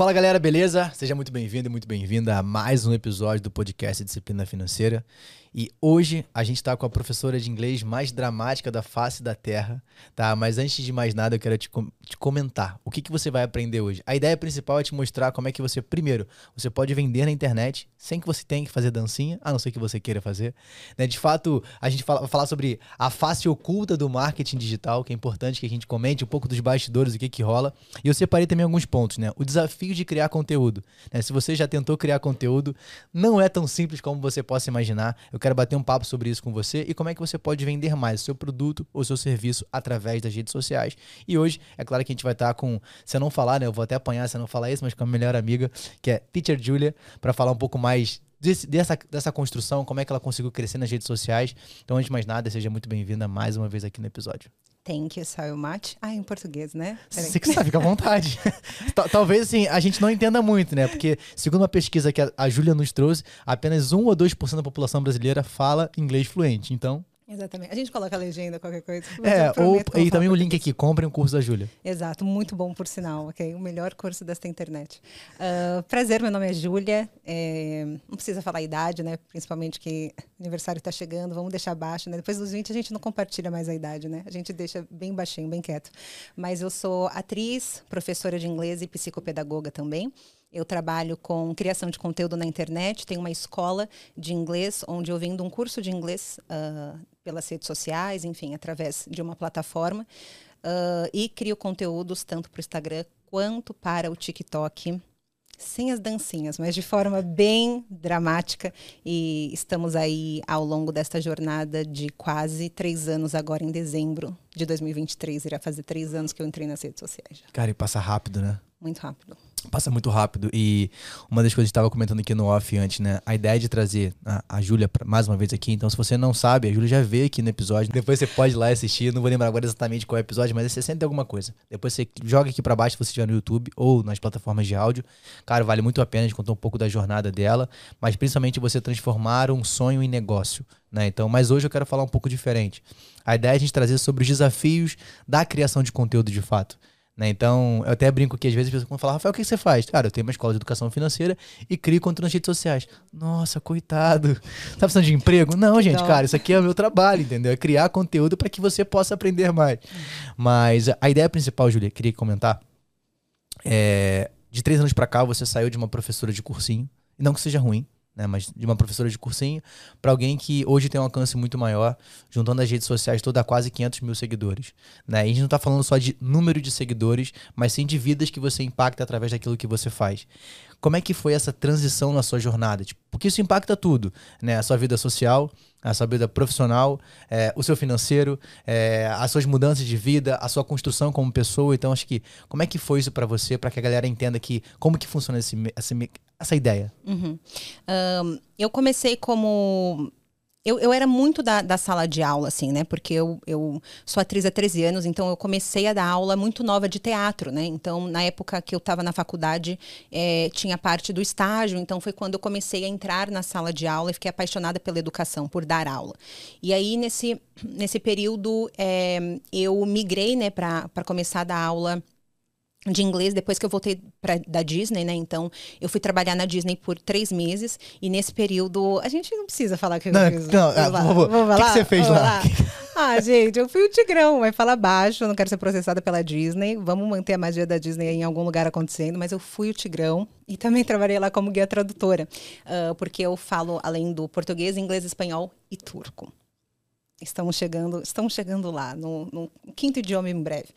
Fala galera, beleza? Seja muito bem-vindo e muito bem-vinda a mais um episódio do podcast Disciplina Financeira. E hoje a gente está com a professora de inglês mais dramática da face da Terra, tá? Mas antes de mais nada, eu quero te, com te comentar o que, que você vai aprender hoje. A ideia principal é te mostrar como é que você, primeiro, você pode vender na internet sem que você tenha que fazer dancinha, a não ser que você queira fazer. Né? De fato, a gente vai falar sobre a face oculta do marketing digital, que é importante que a gente comente um pouco dos bastidores, o que, que rola. E eu separei também alguns pontos, né? O desafio de criar conteúdo. Né? Se você já tentou criar conteúdo, não é tão simples como você possa imaginar. Eu quero bater um papo sobre isso com você e como é que você pode vender mais o seu produto ou seu serviço através das redes sociais. E hoje, é claro que a gente vai estar com, se eu não falar, né, eu vou até apanhar se eu não falar isso, mas com a melhor amiga, que é Teacher Julia, para falar um pouco mais desse, dessa, dessa construção, como é que ela conseguiu crescer nas redes sociais. Então, antes de mais nada, seja muito bem-vinda mais uma vez aqui no episódio. Thank you so much. Ah, em português, né? Você que sabe, fica à vontade. Talvez assim, a gente não entenda muito, né? Porque, segundo uma pesquisa que a, a Júlia nos trouxe, apenas 1 ou 2% da população brasileira fala inglês fluente. Então, Exatamente. A gente coloca a legenda, qualquer coisa. É, ou, e também o link aqui, comprem o curso da Júlia. Exato, muito bom por sinal, ok? O melhor curso desta internet. Uh, prazer, meu nome é Júlia. É, não precisa falar a idade, né? Principalmente que aniversário está chegando, vamos deixar baixo, né? Depois dos 20 a gente não compartilha mais a idade, né? A gente deixa bem baixinho, bem quieto. Mas eu sou atriz, professora de inglês e psicopedagoga também. Eu trabalho com criação de conteúdo na internet, tenho uma escola de inglês, onde eu vendo um curso de inglês uh, pelas redes sociais, enfim, através de uma plataforma. Uh, e crio conteúdos tanto para o Instagram quanto para o TikTok sem as dancinhas, mas de forma bem dramática. E estamos aí ao longo desta jornada de quase três anos, agora em dezembro de 2023. Irá fazer três anos que eu entrei nas redes sociais. Cara, e passa rápido, né? Muito rápido. Passa muito rápido. E uma das coisas que estava comentando aqui no off antes, né? A ideia de trazer a, a Júlia mais uma vez aqui. Então, se você não sabe, a Júlia já veio aqui no episódio. Depois você pode ir lá assistir. Não vou lembrar agora exatamente qual é o episódio, mas é 60 alguma coisa. Depois você joga aqui para baixo se você estiver no YouTube ou nas plataformas de áudio. Cara, vale muito a pena. A gente contou um pouco da jornada dela, mas principalmente você transformar um sonho em negócio. Né? Então, mas hoje eu quero falar um pouco diferente. A ideia é a gente trazer sobre os desafios da criação de conteúdo de fato. Né? Então, eu até brinco que às vezes as pessoas Rafael, o que você faz? Cara, eu tenho uma escola de educação financeira e crio conteúdo nas redes sociais. Nossa, coitado. Tá precisando de emprego? Não, gente, cara, isso aqui é o meu trabalho, entendeu? É criar conteúdo para que você possa aprender mais. Mas a ideia principal, Julia, queria comentar, é, de três anos para cá você saiu de uma professora de cursinho, e não que seja ruim, né, mas de uma professora de cursinho, para alguém que hoje tem um alcance muito maior, juntando as redes sociais toda a quase 500 mil seguidores. Né? E a gente não está falando só de número de seguidores, mas sim de vidas que você impacta através daquilo que você faz. Como é que foi essa transição na sua jornada? Tipo, porque isso impacta tudo, né? A sua vida social, a sua vida profissional, é, o seu financeiro, é, as suas mudanças de vida, a sua construção como pessoa. Então, acho que como é que foi isso para você, para que a galera entenda que como que funciona esse, essa, essa ideia? Uhum. Um, eu comecei como eu, eu era muito da, da sala de aula, assim, né? Porque eu, eu sou atriz há 13 anos, então eu comecei a dar aula muito nova de teatro, né? Então, na época que eu estava na faculdade, é, tinha parte do estágio, então foi quando eu comecei a entrar na sala de aula e fiquei apaixonada pela educação, por dar aula. E aí, nesse, nesse período, é, eu migrei, né, para começar a dar aula de inglês depois que eu voltei pra, da Disney, né? Então, eu fui trabalhar na Disney por três meses e nesse período a gente não precisa falar que eu não, fiz. Não, ah, vou, vou, O que, que, você fez lá? lá? ah, gente, eu fui o Tigrão, vai falar baixo, eu não quero ser processada pela Disney. Vamos manter a magia da Disney em algum lugar acontecendo, mas eu fui o Tigrão e também trabalhei lá como guia tradutora, uh, porque eu falo além do português, inglês, espanhol e turco. Estamos chegando, estamos chegando lá, no, no quinto idioma em breve.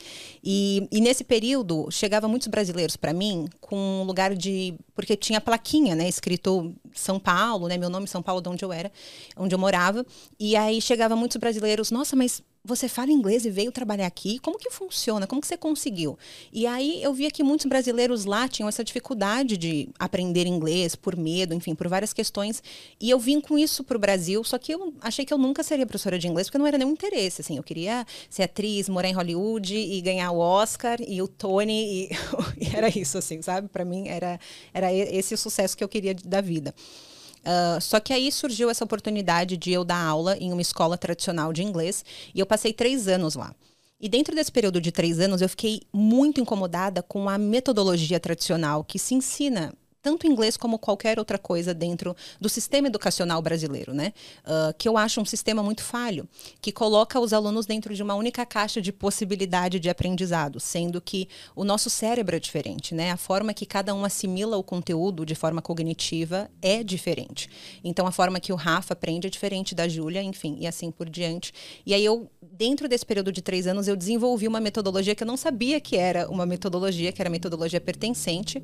E, e nesse período, chegavam muitos brasileiros para mim com um lugar de. Porque tinha plaquinha, né? Escrito São Paulo, né? Meu nome São Paulo, de onde eu era, onde eu morava. E aí chegavam muitos brasileiros, nossa, mas você fala inglês e veio trabalhar aqui, como que funciona? Como que você conseguiu? E aí eu via que muitos brasileiros lá tinham essa dificuldade de aprender inglês por medo, enfim, por várias questões. E eu vim com isso para o Brasil, só que eu achei que eu nunca seria professora de inglês, porque não era nenhum interesse, assim. Eu queria ser atriz, morar em Hollywood e ganhar o Oscar e o Tony, e, e era isso, assim, sabe? Para mim era, era esse o sucesso que eu queria da vida. Uh, só que aí surgiu essa oportunidade de eu dar aula em uma escola tradicional de inglês e eu passei três anos lá. E dentro desse período de três anos, eu fiquei muito incomodada com a metodologia tradicional que se ensina tanto inglês como qualquer outra coisa dentro do sistema educacional brasileiro, né? Uh, que eu acho um sistema muito falho, que coloca os alunos dentro de uma única caixa de possibilidade de aprendizado, sendo que o nosso cérebro é diferente, né? A forma que cada um assimila o conteúdo de forma cognitiva é diferente. Então, a forma que o Rafa aprende é diferente da Júlia, enfim, e assim por diante. E aí eu, dentro desse período de três anos, eu desenvolvi uma metodologia que eu não sabia que era uma metodologia, que era metodologia pertencente.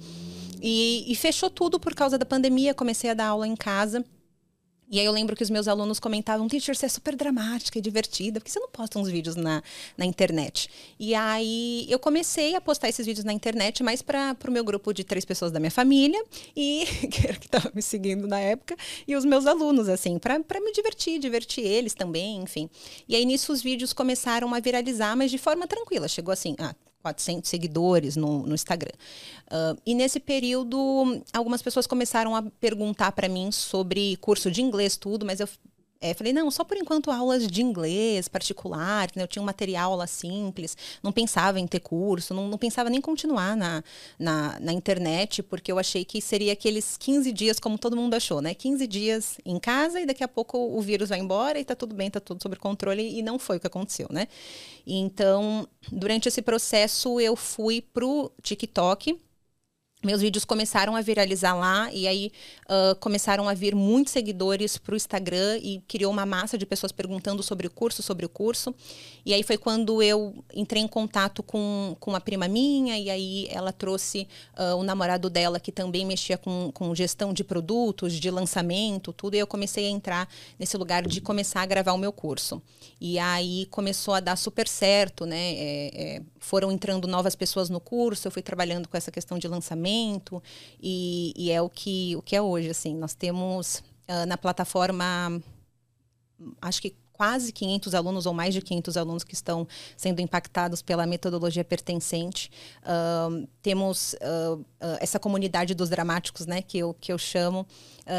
E, e fechou tudo por causa da pandemia. Comecei a dar aula em casa. E aí eu lembro que os meus alunos comentavam, teacher, você é super dramática e divertida, porque você não posta uns vídeos na, na internet? E aí eu comecei a postar esses vídeos na internet, mais para o meu grupo de três pessoas da minha família, e que era que estava me seguindo na época, e os meus alunos, assim, para me divertir, divertir eles também, enfim. E aí nisso os vídeos começaram a viralizar, mas de forma tranquila. Chegou assim, ah, 400 seguidores no, no Instagram. Uh, e nesse período, algumas pessoas começaram a perguntar para mim sobre curso de inglês, tudo, mas eu é, falei, não, só por enquanto aulas de inglês particular, né? eu tinha um material lá simples, não pensava em ter curso, não, não pensava nem continuar na, na, na, internet, porque eu achei que seria aqueles 15 dias, como todo mundo achou, né? 15 dias em casa e daqui a pouco o vírus vai embora e tá tudo bem, tá tudo sob controle, e não foi o que aconteceu, né? Então, durante esse processo, eu fui pro TikTok meus vídeos começaram a viralizar lá e aí uh, começaram a vir muitos seguidores para o Instagram e criou uma massa de pessoas perguntando sobre o curso, sobre o curso. E aí foi quando eu entrei em contato com, com uma prima minha e aí ela trouxe uh, o namorado dela que também mexia com, com gestão de produtos, de lançamento, tudo. E eu comecei a entrar nesse lugar de começar a gravar o meu curso. E aí começou a dar super certo, né? É, é, foram entrando novas pessoas no curso, eu fui trabalhando com essa questão de lançamento e, e é o que, o que é hoje, assim. Nós temos uh, na plataforma, acho que quase 500 alunos ou mais de 500 alunos que estão sendo impactados pela metodologia pertencente. Uh, temos uh, uh, essa comunidade dos dramáticos, né, que eu, que eu chamo,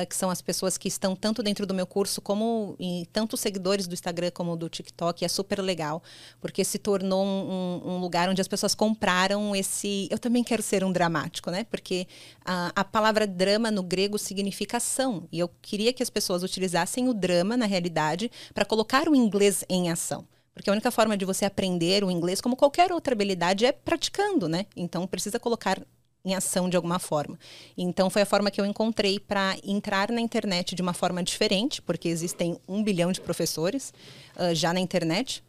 que são as pessoas que estão tanto dentro do meu curso como em tantos seguidores do Instagram como do TikTok. É super legal, porque se tornou um, um, lugar onde as pessoas compraram esse. Eu também quero ser um dramático, né? Porque a palavra drama no grego significa ação. E eu queria que as pessoas utilizassem o drama, na realidade, para colocar colocar o inglês em ação. Porque a única forma de você aprender o inglês, como qualquer outra habilidade, é praticando, né? Então precisa colocar em ação de alguma forma. Então foi a forma que eu encontrei para entrar na internet de uma forma diferente, porque existem um bilhão de professores uh, já na internet.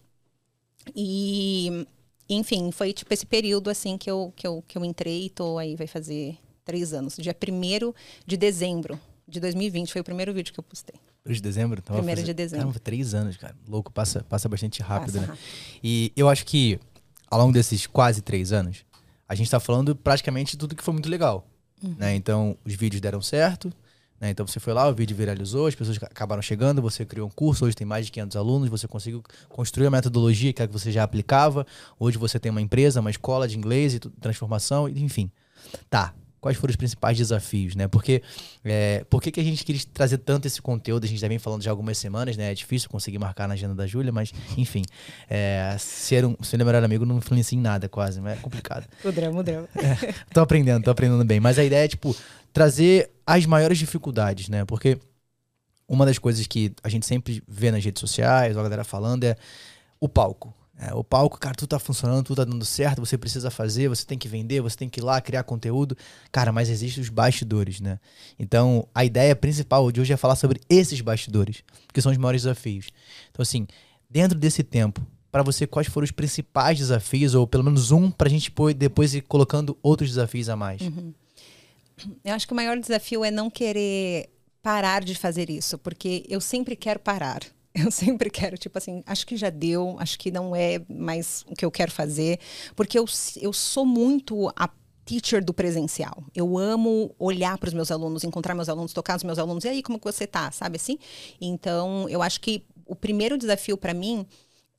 E, enfim, foi tipo esse período assim que eu, que eu, que eu entrei e tô aí, vai fazer três anos. Dia 1 de dezembro de 2020 foi o primeiro vídeo que eu postei. Primeiro de dezembro? Então Primeiro de dezembro. Caramba, três anos, cara. Louco, passa, passa bastante rápido, passa né? E eu acho que ao longo desses quase três anos, a gente tá falando praticamente tudo que foi muito legal. Uhum. Né? Então, os vídeos deram certo. Né? Então, você foi lá, o vídeo viralizou, as pessoas acabaram chegando, você criou um curso, hoje tem mais de 500 alunos, você conseguiu construir a metodologia que você já aplicava. Hoje você tem uma empresa, uma escola de inglês e transformação, enfim. Tá, quais foram os principais desafios, né? Porque é, por que, que a gente queria trazer tanto esse conteúdo? A gente já vem falando de algumas semanas, né? É difícil conseguir marcar na agenda da Júlia, mas enfim, é, ser um ser melhor amigo não influencia em nada quase, mas é complicado. O drama, o drama. É, tô aprendendo, tô aprendendo bem. Mas a ideia é, tipo, trazer as maiores dificuldades, né? Porque uma das coisas que a gente sempre vê nas redes sociais, a galera falando, é o palco. É, o palco, cara, tudo tá funcionando, tudo tá dando certo, você precisa fazer, você tem que vender, você tem que ir lá criar conteúdo. Cara, mas existem os bastidores, né? Então, a ideia principal de hoje é falar sobre esses bastidores, que são os maiores desafios. Então, assim, dentro desse tempo, para você, quais foram os principais desafios, ou pelo menos um, pra gente depois ir colocando outros desafios a mais? Uhum. Eu acho que o maior desafio é não querer parar de fazer isso, porque eu sempre quero parar. Eu sempre quero, tipo assim, acho que já deu, acho que não é mais o que eu quero fazer, porque eu, eu sou muito a teacher do presencial. Eu amo olhar para os meus alunos, encontrar meus alunos, tocar nos meus alunos, e aí, como que você tá, sabe assim? Então, eu acho que o primeiro desafio para mim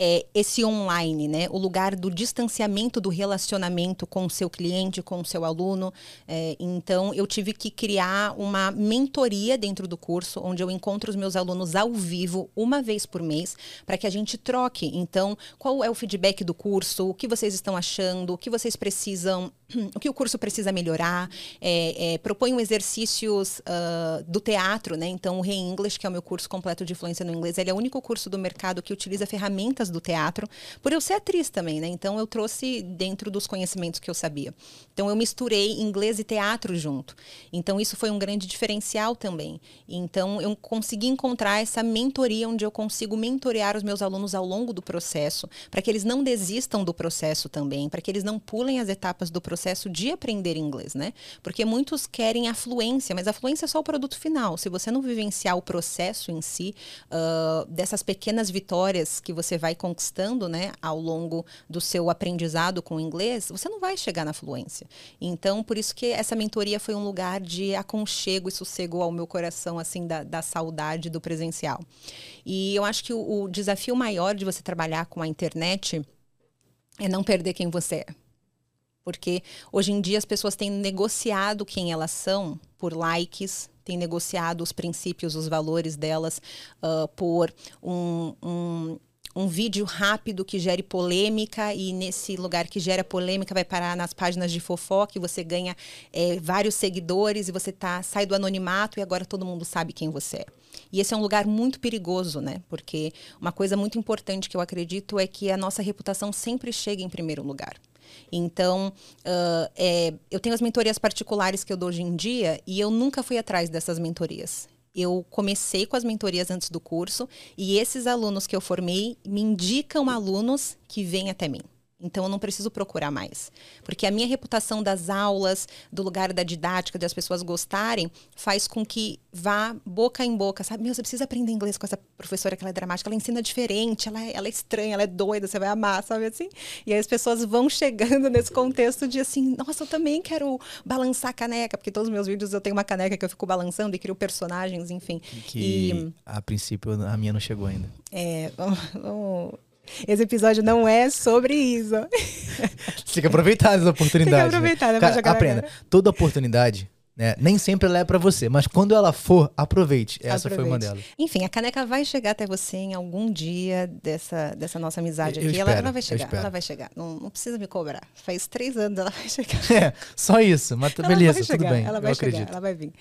é esse online, né? O lugar do distanciamento do relacionamento com o seu cliente, com o seu aluno. É, então, eu tive que criar uma mentoria dentro do curso, onde eu encontro os meus alunos ao vivo uma vez por mês, para que a gente troque. Então, qual é o feedback do curso? O que vocês estão achando? O que vocês precisam? O que o curso precisa melhorar? É, é, proponho exercícios uh, do teatro, né? Então, o Re-English, que é o meu curso completo de fluência no inglês, ele é o único curso do mercado que utiliza ferramentas do teatro, por eu ser atriz também, né? Então, eu trouxe dentro dos conhecimentos que eu sabia. Então, eu misturei inglês e teatro junto. Então, isso foi um grande diferencial também. Então, eu consegui encontrar essa mentoria onde eu consigo mentorear os meus alunos ao longo do processo, para que eles não desistam do processo também, para que eles não pulem as etapas do processo de aprender inglês, né? Porque muitos querem a fluência, mas a fluência é só o produto final. Se você não vivenciar o processo em si, uh, dessas pequenas vitórias que você vai conquistando, né, ao longo do seu aprendizado com o inglês, você não vai chegar na fluência. Então, por isso que essa mentoria foi um lugar de aconchego e sossego ao meu coração, assim, da, da saudade do presencial. E eu acho que o, o desafio maior de você trabalhar com a internet é não perder quem você é. Porque hoje em dia as pessoas têm negociado quem elas são por likes, têm negociado os princípios, os valores delas uh, por um, um um vídeo rápido que gere polêmica e nesse lugar que gera polêmica vai parar nas páginas de fofoca e você ganha é, vários seguidores e você tá sai do anonimato e agora todo mundo sabe quem você é. E esse é um lugar muito perigoso, né? Porque uma coisa muito importante que eu acredito é que a nossa reputação sempre chega em primeiro lugar. Então, uh, é, eu tenho as mentorias particulares que eu dou hoje em dia e eu nunca fui atrás dessas mentorias eu comecei com as mentorias antes do curso e esses alunos que eu formei me indicam alunos que vêm até mim. Então eu não preciso procurar mais. Porque a minha reputação das aulas, do lugar da didática, de as pessoas gostarem, faz com que vá boca em boca, sabe? Meu, você precisa aprender inglês com essa professora que ela é dramática, ela ensina diferente, ela é, ela é estranha, ela é doida, você vai amar, sabe assim? E aí as pessoas vão chegando nesse contexto de assim, nossa, eu também quero balançar a caneca, porque todos os meus vídeos eu tenho uma caneca que eu fico balançando e crio personagens, enfim. Que e, a princípio a minha não chegou ainda. É, vamos, vamos esse episódio não é sobre isso. Você tem que aproveitar as oportunidades. Tem que aproveitar, né? Cara, aprenda. Toda oportunidade né? Nem sempre ela é para você, mas quando ela for, aproveite. Essa aproveite. foi uma delas. Enfim, a caneca vai chegar até você em algum dia dessa, dessa nossa amizade eu, aqui. Eu ela, espero, ela, vai chegar, ela vai chegar. Não, não, precisa me cobrar. Faz três anos ela vai chegar. É, só isso. Mas ela beleza, tudo bem. Ela vai eu chegar, acredito. ela vai vir.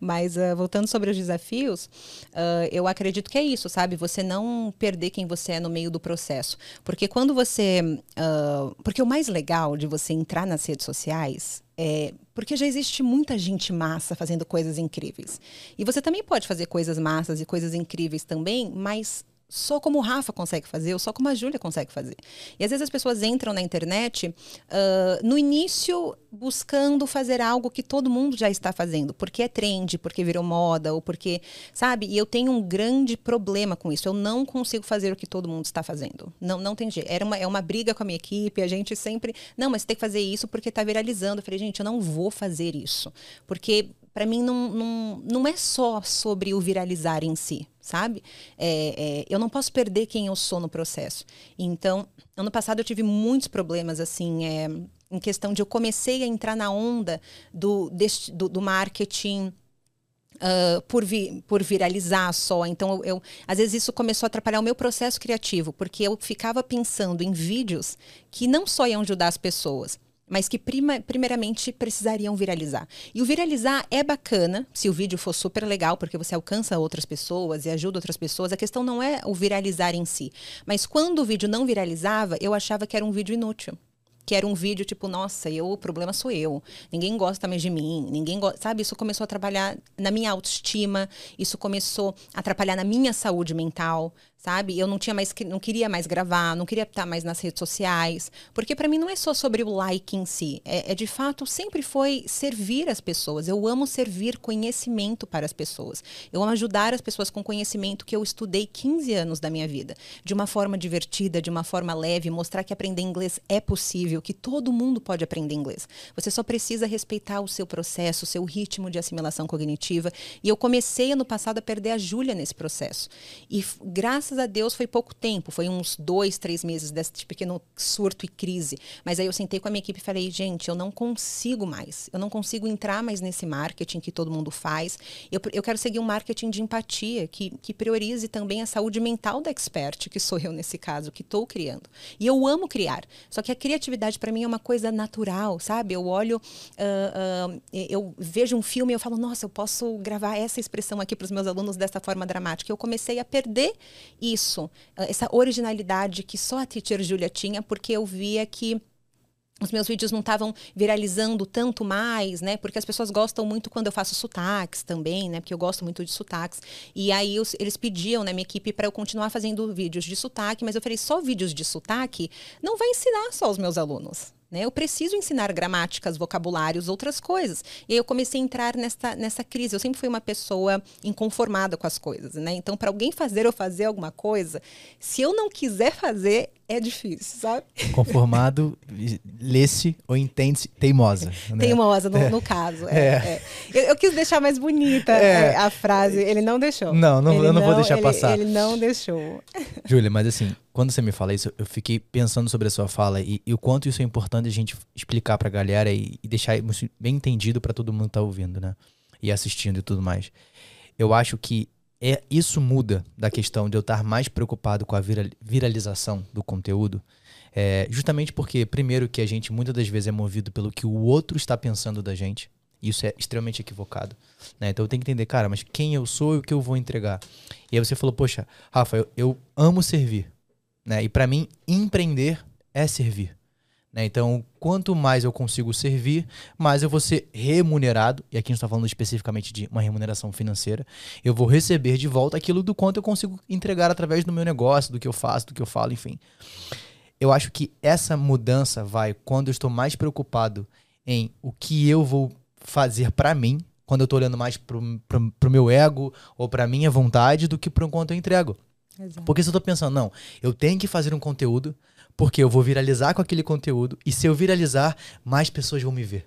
Mas uh, voltando sobre os desafios, uh, eu acredito que é isso, sabe? Você não perder quem você é no meio do processo. Porque quando você. Uh, porque o mais legal de você entrar nas redes sociais é, porque já existe muita gente massa fazendo coisas incríveis. E você também pode fazer coisas massas e coisas incríveis também, mas só como o Rafa consegue fazer, ou só como a Júlia consegue fazer. E às vezes as pessoas entram na internet uh, no início buscando fazer algo que todo mundo já está fazendo, porque é trend, porque virou moda, ou porque, sabe? E eu tenho um grande problema com isso. Eu não consigo fazer o que todo mundo está fazendo. Não, não tem jeito. Era uma, é uma briga com a minha equipe, a gente sempre. Não, mas tem que fazer isso porque está viralizando. Eu falei, gente, eu não vou fazer isso. Porque para mim não, não, não é só sobre o viralizar em si, sabe? É, é, eu não posso perder quem eu sou no processo. Então, ano passado eu tive muitos problemas, assim, é, em questão de eu comecei a entrar na onda do, deste, do, do marketing. Uh, por, vi, por viralizar só. Então, eu, eu, às vezes isso começou a atrapalhar o meu processo criativo, porque eu ficava pensando em vídeos que não só iam ajudar as pessoas, mas que prima, primeiramente precisariam viralizar. E o viralizar é bacana, se o vídeo for super legal, porque você alcança outras pessoas e ajuda outras pessoas. A questão não é o viralizar em si. Mas quando o vídeo não viralizava, eu achava que era um vídeo inútil que era um vídeo tipo, nossa, eu, o problema sou eu. Ninguém gosta mais de mim, ninguém gosta, sabe? Isso começou a trabalhar na minha autoestima, isso começou a atrapalhar na minha saúde mental, sabe? Eu não tinha mais, não queria mais gravar, não queria estar mais nas redes sociais, porque para mim não é só sobre o like em si, é, é, de fato sempre foi servir as pessoas. Eu amo servir conhecimento para as pessoas. Eu amo ajudar as pessoas com conhecimento que eu estudei 15 anos da minha vida, de uma forma divertida, de uma forma leve, mostrar que aprender inglês é possível, que todo mundo pode aprender inglês. Você só precisa respeitar o seu processo, o seu ritmo de assimilação cognitiva. E eu comecei ano passado a perder a Júlia nesse processo. E graças graças a Deus foi pouco tempo, foi uns dois, três meses desse pequeno surto e crise. Mas aí eu sentei com a minha equipe e falei, gente, eu não consigo mais, eu não consigo entrar mais nesse marketing que todo mundo faz. Eu, eu quero seguir um marketing de empatia que, que priorize também a saúde mental da expert, que sou eu nesse caso, que estou criando. E eu amo criar. Só que a criatividade para mim é uma coisa natural, sabe? Eu olho, uh, uh, eu vejo um filme e eu falo, nossa, eu posso gravar essa expressão aqui para os meus alunos dessa forma dramática. Eu comecei a perder isso, essa originalidade que só a teacher Julia tinha, porque eu via que os meus vídeos não estavam viralizando tanto mais, né? Porque as pessoas gostam muito quando eu faço sotaques também, né? Porque eu gosto muito de sotaques. E aí eles pediam, né, minha equipe, para eu continuar fazendo vídeos de sotaque, mas eu falei, só vídeos de sotaque não vai ensinar só os meus alunos. Né? Eu preciso ensinar gramáticas, vocabulários, outras coisas. E aí eu comecei a entrar nessa, nessa crise. Eu sempre fui uma pessoa inconformada com as coisas. Né? Então, para alguém fazer ou fazer alguma coisa, se eu não quiser fazer, é difícil, sabe? Conformado, lê-se ou entende-se teimosa. Né? Teimosa, no, é. no caso. É, é. é. Eu, eu, quis deixar mais bonita é. a frase, ele não deixou. Não, não eu não, não, vou deixar ele, passar. Ele não deixou. Júlia, mas assim, quando você me fala isso, eu fiquei pensando sobre a sua fala e, e o quanto isso é importante a gente explicar pra galera e, e deixar bem entendido para todo mundo que tá ouvindo, né? E assistindo e tudo mais. Eu acho que é, isso muda da questão de eu estar mais preocupado com a viralização do conteúdo, é, justamente porque, primeiro, que a gente muitas das vezes é movido pelo que o outro está pensando da gente. Isso é extremamente equivocado. Né? Então eu tenho que entender, cara, mas quem eu sou e o que eu vou entregar. E aí você falou, poxa, Rafa, eu, eu amo servir. Né? E para mim, empreender é servir. Né? Então, quanto mais eu consigo servir, mais eu vou ser remunerado. E aqui a gente está falando especificamente de uma remuneração financeira. Eu vou receber de volta aquilo do quanto eu consigo entregar através do meu negócio, do que eu faço, do que eu falo, enfim. Eu acho que essa mudança vai quando eu estou mais preocupado em o que eu vou fazer para mim, quando eu estou olhando mais para o meu ego ou para minha vontade, do que para o quanto eu entrego. Exato. Porque se eu estou pensando, não, eu tenho que fazer um conteúdo porque eu vou viralizar com aquele conteúdo e se eu viralizar, mais pessoas vão me ver.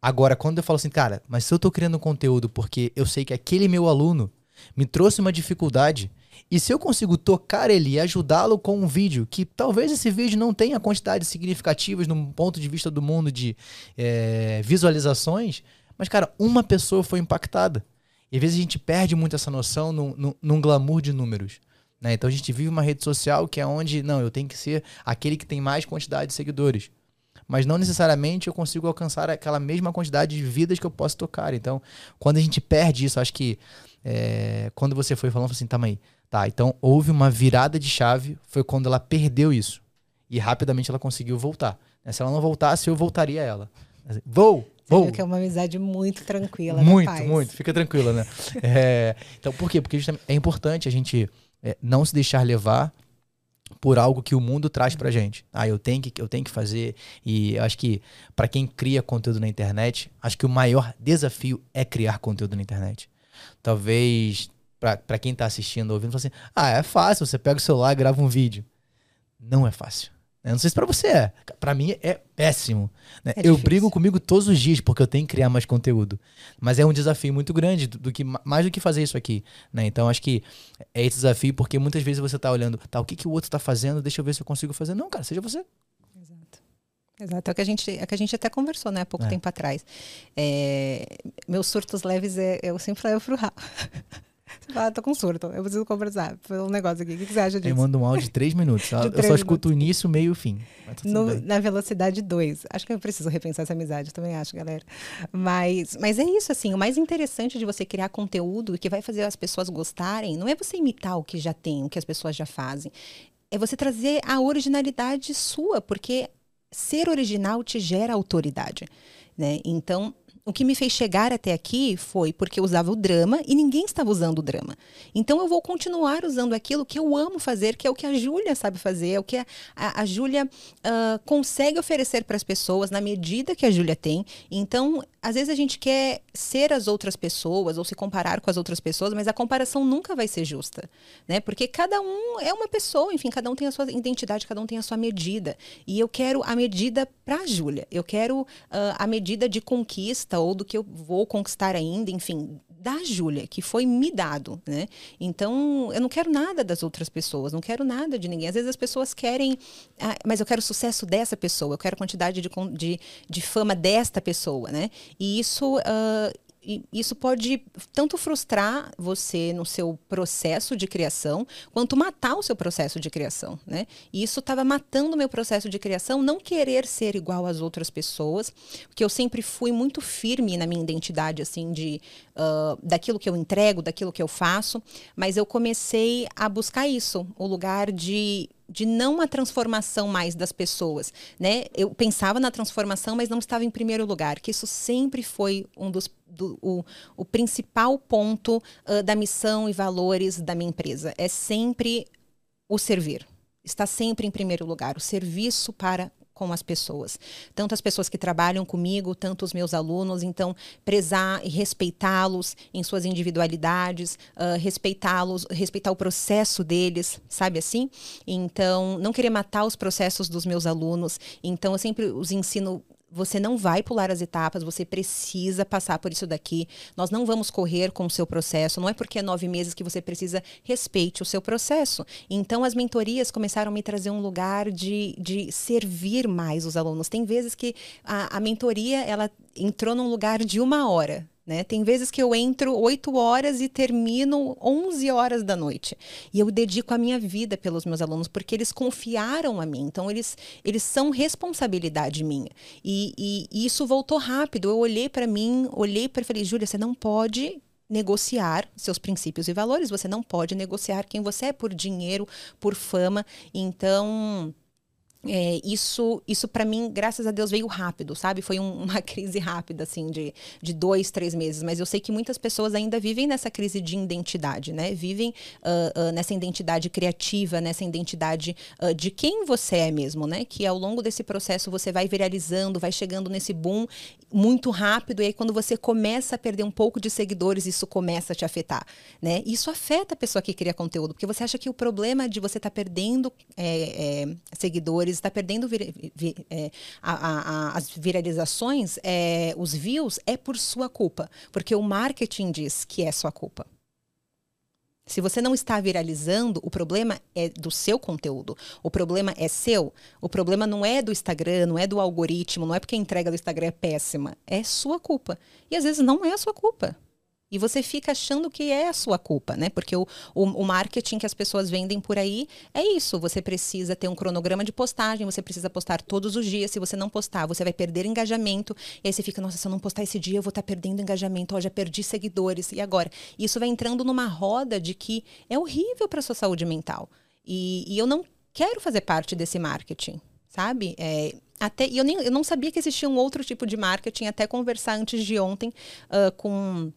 Agora, quando eu falo assim, cara, mas se eu tô criando um conteúdo porque eu sei que aquele meu aluno me trouxe uma dificuldade, e se eu consigo tocar ele e ajudá-lo com um vídeo, que talvez esse vídeo não tenha quantidades significativas no ponto de vista do mundo de é, visualizações, mas, cara, uma pessoa foi impactada. E às vezes a gente perde muito essa noção num, num, num glamour de números. Né? Então a gente vive uma rede social que é onde, não, eu tenho que ser aquele que tem mais quantidade de seguidores. Mas não necessariamente eu consigo alcançar aquela mesma quantidade de vidas que eu posso tocar. Então, quando a gente perde isso, acho que é, quando você foi falando assim, tá, mãe, tá, então houve uma virada de chave, foi quando ela perdeu isso. E rapidamente ela conseguiu voltar. Né? Se ela não voltasse, eu voltaria a ela. Vou! Vou. que é uma amizade muito tranquila. Muito, muito. Fica tranquila, né? é, então, por quê? Porque é importante a gente é, não se deixar levar por algo que o mundo traz pra gente. Ah, eu tenho que, eu tenho que fazer. E acho que para quem cria conteúdo na internet, acho que o maior desafio é criar conteúdo na internet. Talvez para quem tá assistindo, ouvindo, fala assim: ah, é fácil, você pega o celular e grava um vídeo. Não é fácil. Eu não sei se pra você é. Pra mim é péssimo. Né? É eu brigo comigo todos os dias porque eu tenho que criar mais conteúdo. Mas é um desafio muito grande, do, do que, mais do que fazer isso aqui. Né? Então acho que é esse desafio porque muitas vezes você tá olhando, tá, o que, que o outro tá fazendo, deixa eu ver se eu consigo fazer. Não, cara, seja você. Exato. Exato, é o que a gente, é que a gente até conversou, né, há pouco é. tempo atrás. É, meus surtos leves, é, eu sempre falei pro Rafa. Você fala, tô com surto, eu preciso conversar. Foi um negócio aqui. O que, você acha disso? Eu mando um áudio de três minutos. De eu três só escuto o início, meio e o fim. Tá no, na velocidade 2. Acho que eu preciso repensar essa amizade, também acho, galera. Mas, mas é isso, assim. O mais interessante de você criar conteúdo que vai fazer as pessoas gostarem não é você imitar o que já tem, o que as pessoas já fazem. É você trazer a originalidade sua, porque ser original te gera autoridade. Né? Então, o que me fez chegar até aqui foi porque eu usava o drama e ninguém estava usando o drama. Então eu vou continuar usando aquilo que eu amo fazer, que é o que a Júlia sabe fazer, é o que a, a, Júlia uh, consegue oferecer para as pessoas na medida que a Júlia tem. Então, às vezes a gente quer ser as outras pessoas ou se comparar com as outras pessoas, mas a comparação nunca vai ser justa, né? Porque cada um é uma pessoa, enfim, cada um tem a sua identidade, cada um tem a sua medida. E eu quero a medida para a Júlia. Eu quero uh, a medida de conquista ou do que eu vou conquistar ainda, enfim, da Júlia, que foi me dado, né? Então, eu não quero nada das outras pessoas, não quero nada de ninguém. Às vezes as pessoas querem, ah, mas eu quero o sucesso dessa pessoa, eu quero a quantidade de, de, de fama desta pessoa, né? E isso uh, isso pode tanto frustrar você no seu processo de criação, quanto matar o seu processo de criação, né? E isso estava matando o meu processo de criação, não querer ser igual às outras pessoas, porque eu sempre fui muito firme na minha identidade, assim, de uh, daquilo que eu entrego, daquilo que eu faço, mas eu comecei a buscar isso, o lugar de de não a transformação mais das pessoas, né? Eu pensava na transformação, mas não estava em primeiro lugar, que isso sempre foi um dos do, o, o principal ponto uh, da missão e valores da minha empresa. É sempre o servir. Está sempre em primeiro lugar, o serviço para com as pessoas. Tanto as pessoas que trabalham comigo, tanto os meus alunos. Então, prezar e respeitá-los em suas individualidades, uh, respeitá-los, respeitar o processo deles, sabe assim? Então, não querer matar os processos dos meus alunos. Então, eu sempre os ensino você não vai pular as etapas, você precisa passar por isso daqui. Nós não vamos correr com o seu processo. Não é porque é nove meses que você precisa respeite o seu processo. Então, as mentorias começaram a me trazer um lugar de, de servir mais os alunos. Tem vezes que a, a mentoria ela entrou num lugar de uma hora. Né? Tem vezes que eu entro 8 horas e termino 11 horas da noite. E eu dedico a minha vida pelos meus alunos, porque eles confiaram a mim. Então, eles, eles são responsabilidade minha. E, e, e isso voltou rápido. Eu olhei para mim, olhei para e falei, Júlia, você não pode negociar seus princípios e valores. Você não pode negociar quem você é por dinheiro, por fama. Então é, isso, isso para mim, graças a Deus, veio rápido, sabe? Foi um, uma crise rápida, assim, de, de dois, três meses. Mas eu sei que muitas pessoas ainda vivem nessa crise de identidade, né? Vivem uh, uh, nessa identidade criativa, nessa identidade uh, de quem você é mesmo, né? Que ao longo desse processo você vai viralizando, vai chegando nesse boom muito rápido. E aí, quando você começa a perder um pouco de seguidores, isso começa a te afetar, né? Isso afeta a pessoa que cria conteúdo, porque você acha que o problema de você estar tá perdendo é, é, seguidores está perdendo vir, vir, é, a, a, as viralizações, é, os views, é por sua culpa. Porque o marketing diz que é sua culpa. Se você não está viralizando, o problema é do seu conteúdo. O problema é seu. O problema não é do Instagram, não é do algoritmo, não é porque a entrega do Instagram é péssima. É sua culpa. E às vezes não é a sua culpa. E você fica achando que é a sua culpa, né? Porque o, o, o, marketing que as pessoas vendem por aí é isso. Você precisa ter um cronograma de postagem, você precisa postar todos os dias. Se você não postar, você vai perder engajamento. E aí você fica, nossa, se eu não postar esse dia, eu vou estar tá perdendo engajamento. Ó, já perdi seguidores. E agora? Isso vai entrando numa roda de que é horrível para sua saúde mental. E, e, eu não quero fazer parte desse marketing, sabe? É, até, e eu, nem, eu não sabia que existia um outro tipo de marketing, até conversar antes de ontem uh, com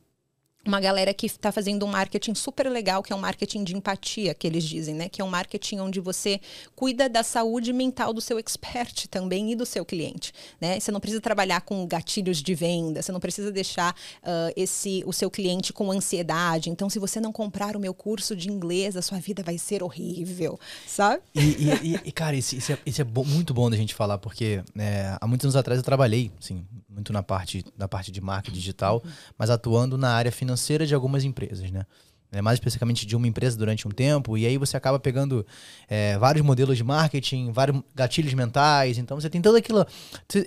uma galera que está fazendo um marketing super legal, que é um marketing de empatia, que eles dizem, né? Que é um marketing onde você cuida da saúde mental do seu expert também e do seu cliente, né? Você não precisa trabalhar com gatilhos de venda, você não precisa deixar uh, esse o seu cliente com ansiedade. Então, se você não comprar o meu curso de inglês, a sua vida vai ser horrível, sabe? E, e, e cara, isso, isso, é, isso é muito bom da gente falar, porque é, há muitos anos atrás eu trabalhei, assim, muito na parte, na parte de marketing digital, uhum. mas atuando na área financeira de algumas empresas, né? É, mais especificamente de uma empresa durante um tempo, e aí você acaba pegando é, vários modelos de marketing, vários gatilhos mentais, então você tem tudo aquilo.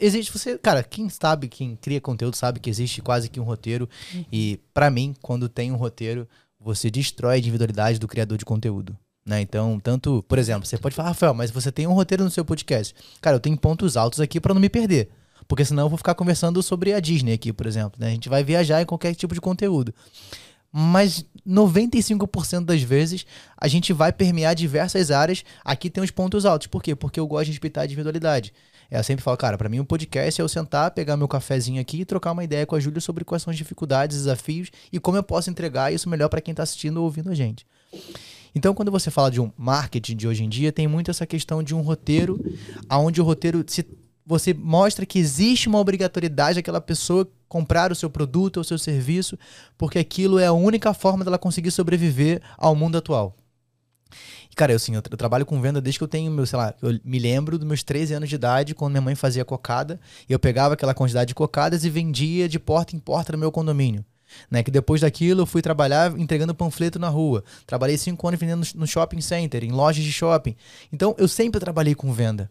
Existe você, cara, quem sabe, quem cria conteúdo sabe que existe quase que um roteiro, e para mim, quando tem um roteiro, você destrói a individualidade do criador de conteúdo. Né? Então, tanto, por exemplo, você pode falar, Rafael, mas você tem um roteiro no seu podcast. Cara, eu tenho pontos altos aqui para não me perder. Porque senão eu vou ficar conversando sobre a Disney aqui, por exemplo. Né? A gente vai viajar em qualquer tipo de conteúdo. Mas 95% das vezes a gente vai permear diversas áreas. Aqui tem os pontos altos. Por quê? Porque eu gosto de respeitar a individualidade. É, eu sempre falo, cara, para mim um podcast é eu sentar, pegar meu cafezinho aqui e trocar uma ideia com a Júlia sobre quais são as dificuldades, desafios e como eu posso entregar isso melhor para quem está assistindo ou ouvindo a gente. Então, quando você fala de um marketing de hoje em dia, tem muito essa questão de um roteiro, aonde o roteiro se você mostra que existe uma obrigatoriedade daquela pessoa comprar o seu produto ou o seu serviço, porque aquilo é a única forma dela conseguir sobreviver ao mundo atual. E, cara, eu, assim, eu, tra eu, trabalho com venda desde que eu tenho, meu, sei lá, eu me lembro dos meus 13 anos de idade, quando minha mãe fazia cocada, e eu pegava aquela quantidade de cocadas e vendia de porta em porta no meu condomínio. Né? Que depois daquilo eu fui trabalhar entregando panfleto na rua. Trabalhei cinco anos vendendo no shopping center, em lojas de shopping. Então eu sempre trabalhei com venda.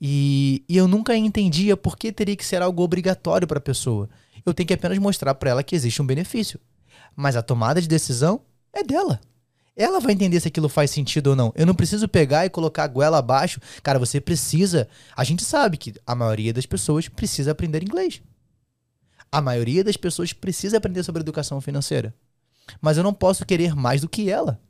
E, e eu nunca entendia por que teria que ser algo obrigatório para a pessoa. Eu tenho que apenas mostrar para ela que existe um benefício. Mas a tomada de decisão é dela. Ela vai entender se aquilo faz sentido ou não. Eu não preciso pegar e colocar a goela abaixo. Cara, você precisa. A gente sabe que a maioria das pessoas precisa aprender inglês. A maioria das pessoas precisa aprender sobre educação financeira. Mas eu não posso querer mais do que ela.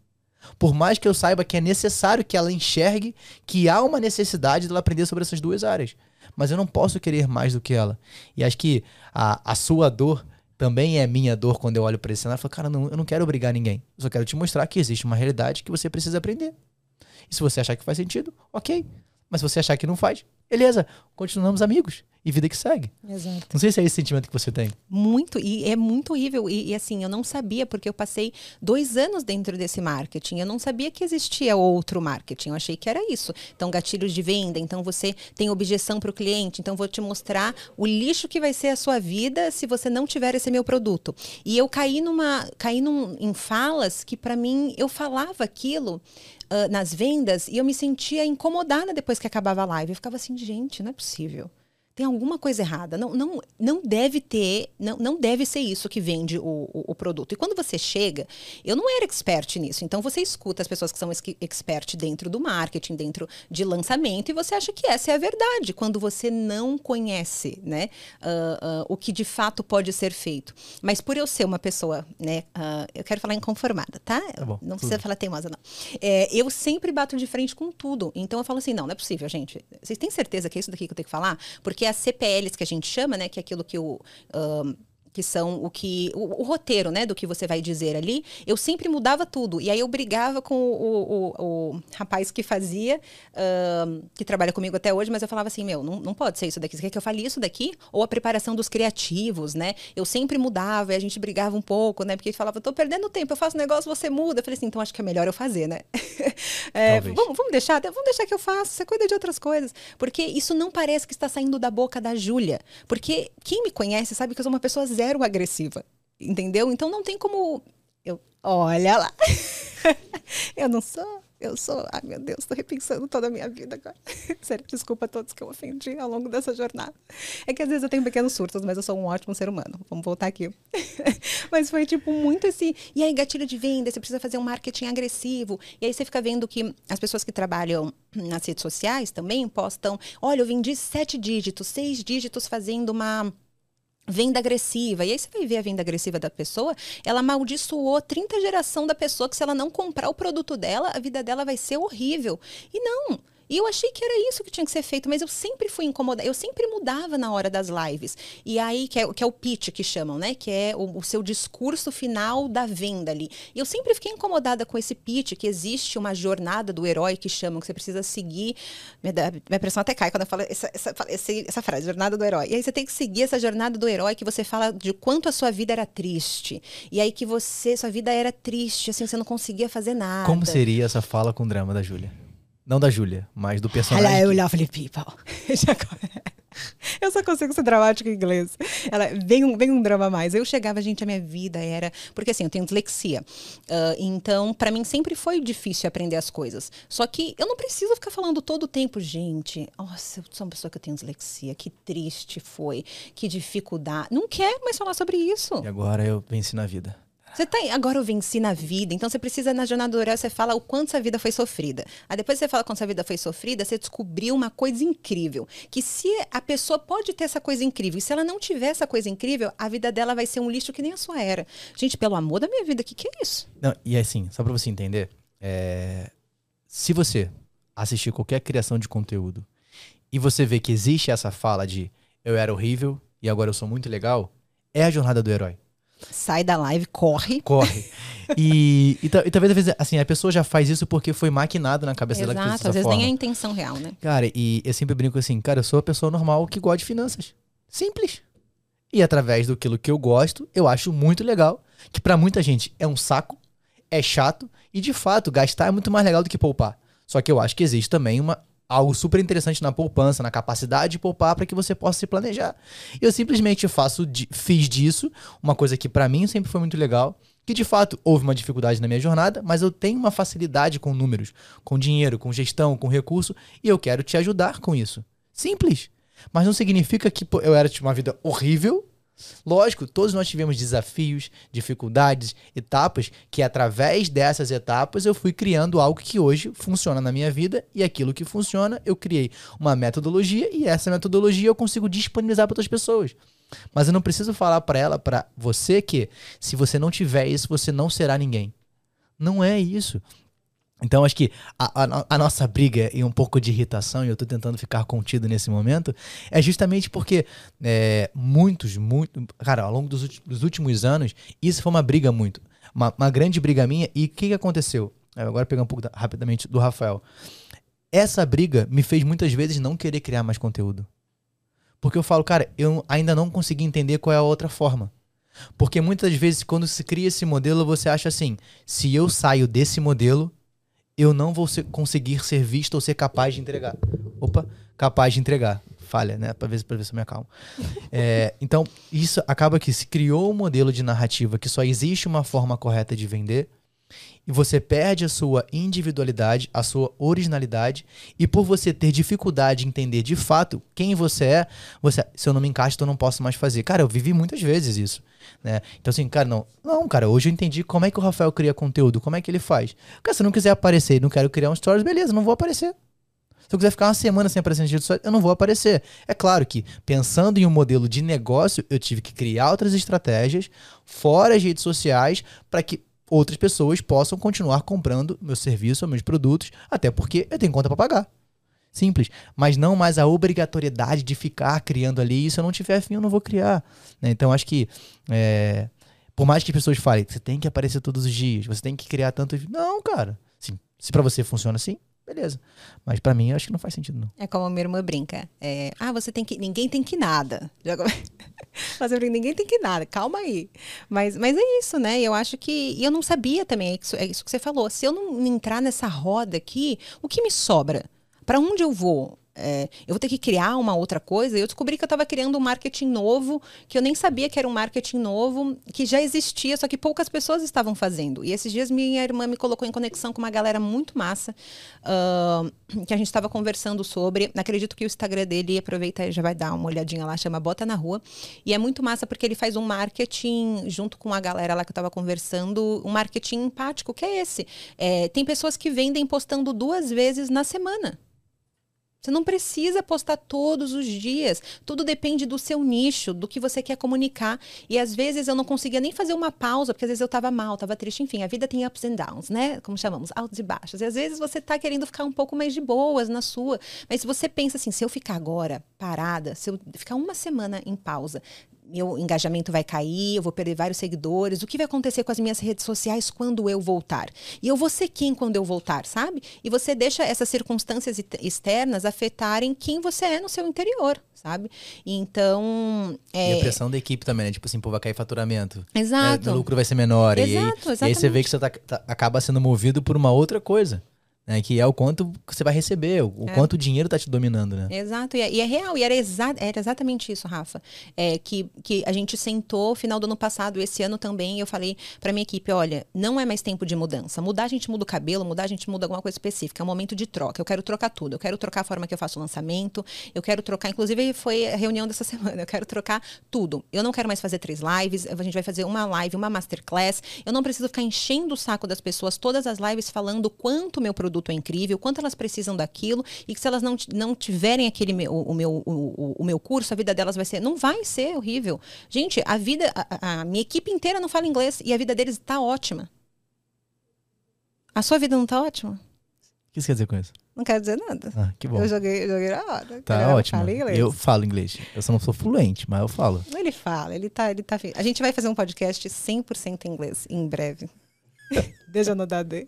Por mais que eu saiba que é necessário que ela enxergue que há uma necessidade dela aprender sobre essas duas áreas. Mas eu não posso querer mais do que ela. E acho que a, a sua dor também é minha dor quando eu olho para esse cenário e falo, cara, não, eu não quero obrigar ninguém. Eu só quero te mostrar que existe uma realidade que você precisa aprender. E se você achar que faz sentido, ok. Mas se você achar que não faz, beleza, continuamos amigos e vida que segue. Exato. Não sei se é esse sentimento que você tem. Muito, e é muito horrível. E, e, assim, eu não sabia, porque eu passei dois anos dentro desse marketing. Eu não sabia que existia outro marketing. Eu achei que era isso. Então, gatilhos de venda. Então, você tem objeção para o cliente. Então, vou te mostrar o lixo que vai ser a sua vida se você não tiver esse meu produto. E eu caí numa. caí num, em falas que, para mim, eu falava aquilo. Uh, nas vendas e eu me sentia incomodada depois que acabava a live. Eu ficava assim, gente, não é possível tem alguma coisa errada. Não, não, não deve ter, não, não deve ser isso que vende o, o, o, produto. E quando você chega, eu não era expert nisso. Então você escuta as pessoas que são expert dentro do marketing, dentro de lançamento, e você acha que essa é a verdade, quando você não conhece né, uh, uh, o que de fato pode ser feito. Mas por eu ser uma pessoa, né, uh, eu quero falar inconformada, tá? tá bom, não precisa tudo. falar teimosa, não. É, eu sempre bato de frente com tudo. Então eu falo assim: não, não é possível, gente. Vocês têm certeza que é isso daqui que eu tenho que falar? Porque as CPLs que a gente chama, né, que é aquilo que o um, que são o que o, o, roteiro, né, do que você vai dizer ali, eu sempre mudava tudo. E aí eu brigava com o, o, o rapaz que fazia, uh, que trabalha comigo até hoje, mas eu falava assim, meu, não, não pode ser isso daqui. Você quer que eu fale isso daqui? Ou a preparação dos criativos, né? Eu sempre mudava e a gente brigava um pouco, né? Porque ele falava, tô perdendo tempo, eu faço um negócio, você muda. Eu falei assim, então acho que é melhor eu fazer, né? é, vamos, vamos deixar, vamos deixar que eu faça, você cuida de outras coisas. Porque isso não parece que está saindo da boca da Júlia. Porque quem me conhece sabe que eu sou uma pessoa zero agressiva. Entendeu? Então não tem como. Eu, olha lá. eu não sou. Eu sou. Ai, meu Deus, estou repensando toda a minha vida agora. Sério, desculpa a todos que eu ofendi ao longo dessa jornada. É que às vezes eu tenho pequenos surtos, mas eu sou um ótimo ser humano. Vamos voltar aqui. mas foi tipo muito assim. E aí, gatilho de venda, você precisa fazer um marketing agressivo. E aí você fica vendo que as pessoas que trabalham nas redes sociais também postam: olha, eu vendi sete dígitos, seis dígitos fazendo uma venda agressiva. E aí você vai ver a venda agressiva da pessoa, ela amaldiçoou 30 geração da pessoa que se ela não comprar o produto dela, a vida dela vai ser horrível. E não, e eu achei que era isso que tinha que ser feito, mas eu sempre fui incomodada, eu sempre mudava na hora das lives. E aí, que é, que é o pitch que chamam, né? Que é o, o, seu discurso final da venda ali. E eu sempre fiquei incomodada com esse pitch, que existe uma jornada do herói que chamam, que você precisa seguir. Minha, minha pressão até cai quando eu falo essa, essa, essa, essa frase, jornada do herói. E aí você tem que seguir essa jornada do herói que você fala de quanto a sua vida era triste. E aí que você, sua vida era triste, assim, você não conseguia fazer nada. Como seria essa fala com o drama da Júlia? Não da Júlia, mas do personagem. Ela, eu olhava e falei, people. eu só consigo ser dramática em inglês. Ela, vem, um, vem um drama a mais. Eu chegava, gente, a minha vida era. Porque assim, eu tenho dislexia. Uh, então, para mim sempre foi difícil aprender as coisas. Só que eu não preciso ficar falando todo o tempo, gente. Nossa, eu sou uma pessoa que eu tenho dislexia. Que triste foi. Que dificuldade. Não quer mais falar sobre isso. E agora eu venci na vida. Você tá, agora eu venci na vida, então você precisa na jornada do herói, você fala o quanto sua vida foi sofrida. Aí depois você fala quanto sua vida foi sofrida, você descobriu uma coisa incrível. Que se a pessoa pode ter essa coisa incrível, e se ela não tiver essa coisa incrível, a vida dela vai ser um lixo que nem a sua era. Gente, pelo amor da minha vida, o que, que é isso? Não, e assim, só pra você entender, é... se você assistir qualquer criação de conteúdo e você vê que existe essa fala de eu era horrível e agora eu sou muito legal, é a jornada do herói sai da live, corre. Corre. E, e, e, talvez, assim, a pessoa já faz isso porque foi maquinado na cabeça Exato, dela Exato, às vezes forma. nem é a intenção real, né? Cara, e eu sempre brinco assim, cara, eu sou uma pessoa normal que gosta de finanças. Simples. E através do que eu gosto, eu acho muito legal, que para muita gente é um saco, é chato, e de fato, gastar é muito mais legal do que poupar. Só que eu acho que existe também uma algo super interessante na poupança, na capacidade de poupar para que você possa se planejar. Eu simplesmente faço, fiz disso uma coisa que para mim sempre foi muito legal, que de fato houve uma dificuldade na minha jornada, mas eu tenho uma facilidade com números, com dinheiro, com gestão, com recurso, e eu quero te ajudar com isso. Simples. Mas não significa que eu era tipo, uma vida horrível Lógico, todos nós tivemos desafios, dificuldades, etapas que através dessas etapas eu fui criando algo que hoje funciona na minha vida e aquilo que funciona, eu criei uma metodologia e essa metodologia eu consigo disponibilizar para outras pessoas. Mas eu não preciso falar para ela, para você que se você não tiver isso, você não será ninguém. Não é isso. Então, acho que a, a, a, nossa briga e um pouco de irritação, e eu estou tentando ficar contido nesse momento, é justamente porque é, muitos, muito. Cara, ao longo dos, dos, últimos anos, isso foi uma briga muito. Uma, uma grande briga minha. E o que, que aconteceu? Agora pegar um pouco da, rapidamente do Rafael. Essa briga me fez muitas vezes não querer criar mais conteúdo. Porque eu falo, cara, eu ainda não consegui entender qual é a outra forma. Porque muitas vezes, quando se cria esse modelo, você acha assim: se eu saio desse modelo, eu não vou ser, conseguir ser visto ou ser capaz de entregar. Opa, capaz de entregar. Falha, né? Para ver, pra ver se eu me acalmo. É, então, isso acaba que se criou um modelo de narrativa que só existe uma forma correta de vender e você perde a sua individualidade, a sua originalidade, e por você ter dificuldade de entender de fato quem você é, você, se eu não me encaixo, então eu não posso mais fazer. Cara, eu vivi muitas vezes isso. Né? Então, assim, cara, não. Não, cara, hoje eu entendi como é que o Rafael cria conteúdo, como é que ele faz. Cara, se eu não quiser aparecer e não quero criar um stories, beleza, não vou aparecer. Se eu quiser ficar uma semana sem aparecer nas redes sociais, eu não vou aparecer. É claro que, pensando em um modelo de negócio, eu tive que criar outras estratégias fora as redes sociais para que outras pessoas possam continuar comprando meu serviço, meus produtos, até porque eu tenho conta para pagar. Simples. Mas não mais a obrigatoriedade de ficar criando ali. E se eu não tiver fim, eu não vou criar. Né? Então, acho que. É, por mais que as pessoas falem, você tem que aparecer todos os dias, você tem que criar tanto. Não, cara. Sim, se para você funciona assim, beleza. Mas para mim, eu acho que não faz sentido, não. É como a minha irmã brinca. É, ah, você tem que. Ninguém tem que nada. Mas eu ninguém tem que nada, calma aí. Mas, mas é isso, né? Eu acho que. E eu não sabia também, é isso, é isso que você falou. Se eu não entrar nessa roda aqui, o que me sobra? para onde eu vou? É, eu vou ter que criar uma outra coisa. Eu descobri que eu estava criando um marketing novo, que eu nem sabia que era um marketing novo, que já existia, só que poucas pessoas estavam fazendo. E esses dias minha irmã me colocou em conexão com uma galera muito massa, uh, que a gente estava conversando sobre. Acredito que o Instagram dele, aproveita e já vai dar uma olhadinha lá, chama Bota na Rua. E é muito massa porque ele faz um marketing, junto com a galera lá que eu estava conversando, um marketing empático, que é esse. É, tem pessoas que vendem postando duas vezes na semana. Você não precisa postar todos os dias. Tudo depende do seu nicho, do que você quer comunicar. E às vezes eu não conseguia nem fazer uma pausa, porque às vezes eu estava mal, estava triste. Enfim, a vida tem ups and downs, né? Como chamamos, altos e baixos. E às vezes você está querendo ficar um pouco mais de boas na sua. Mas se você pensa assim, se eu ficar agora parada, se eu ficar uma semana em pausa, meu engajamento vai cair, eu vou perder vários seguidores, o que vai acontecer com as minhas redes sociais quando eu voltar? E eu vou ser quem quando eu voltar, sabe? E você deixa essas circunstâncias externas afetarem quem você é no seu interior, sabe? Então. É... E a pressão da equipe também, né? Tipo assim, pô, vai cair faturamento. Exato. Né? O lucro vai ser menor. Exato, e, aí, e aí você vê que você tá, tá, acaba sendo movido por uma outra coisa né? Que é o quanto você vai receber, o, é. quanto o dinheiro está te dominando, né? Exato, e é, e é real, e era, exa era exatamente isso, Rafa. É, que, que a gente sentou final do ano passado, esse ano também, eu falei para minha equipe, olha, não é mais tempo de mudança. Mudar a gente muda o cabelo, mudar a gente muda alguma coisa específica, é um momento de troca. Eu quero trocar tudo, eu quero trocar a forma que eu faço o lançamento, eu quero trocar, inclusive foi a reunião dessa semana, eu quero trocar tudo. Eu não quero mais fazer três lives, a gente vai fazer uma live, uma masterclass. Eu não preciso ficar enchendo o saco das pessoas todas as lives falando quanto meu produto produto é incrível, quanto elas precisam daquilo, e que se elas não, não tiverem aquele o, o meu, o, o, meu curso, a vida delas vai ser. Não vai ser horrível. Gente, a vida, a, a minha equipe inteira não fala inglês e a vida deles está ótima. A sua vida não está ótima? O que você quer dizer com isso? Não quero dizer nada. Ah, que bom. Eu joguei, joguei na roda. Tá ótimo. Eu falo inglês. Eu só não sou fluente, mas eu falo. Ele fala, ele tá, ele tá. A gente vai fazer um podcast 100% em inglês em breve. Deixa no D.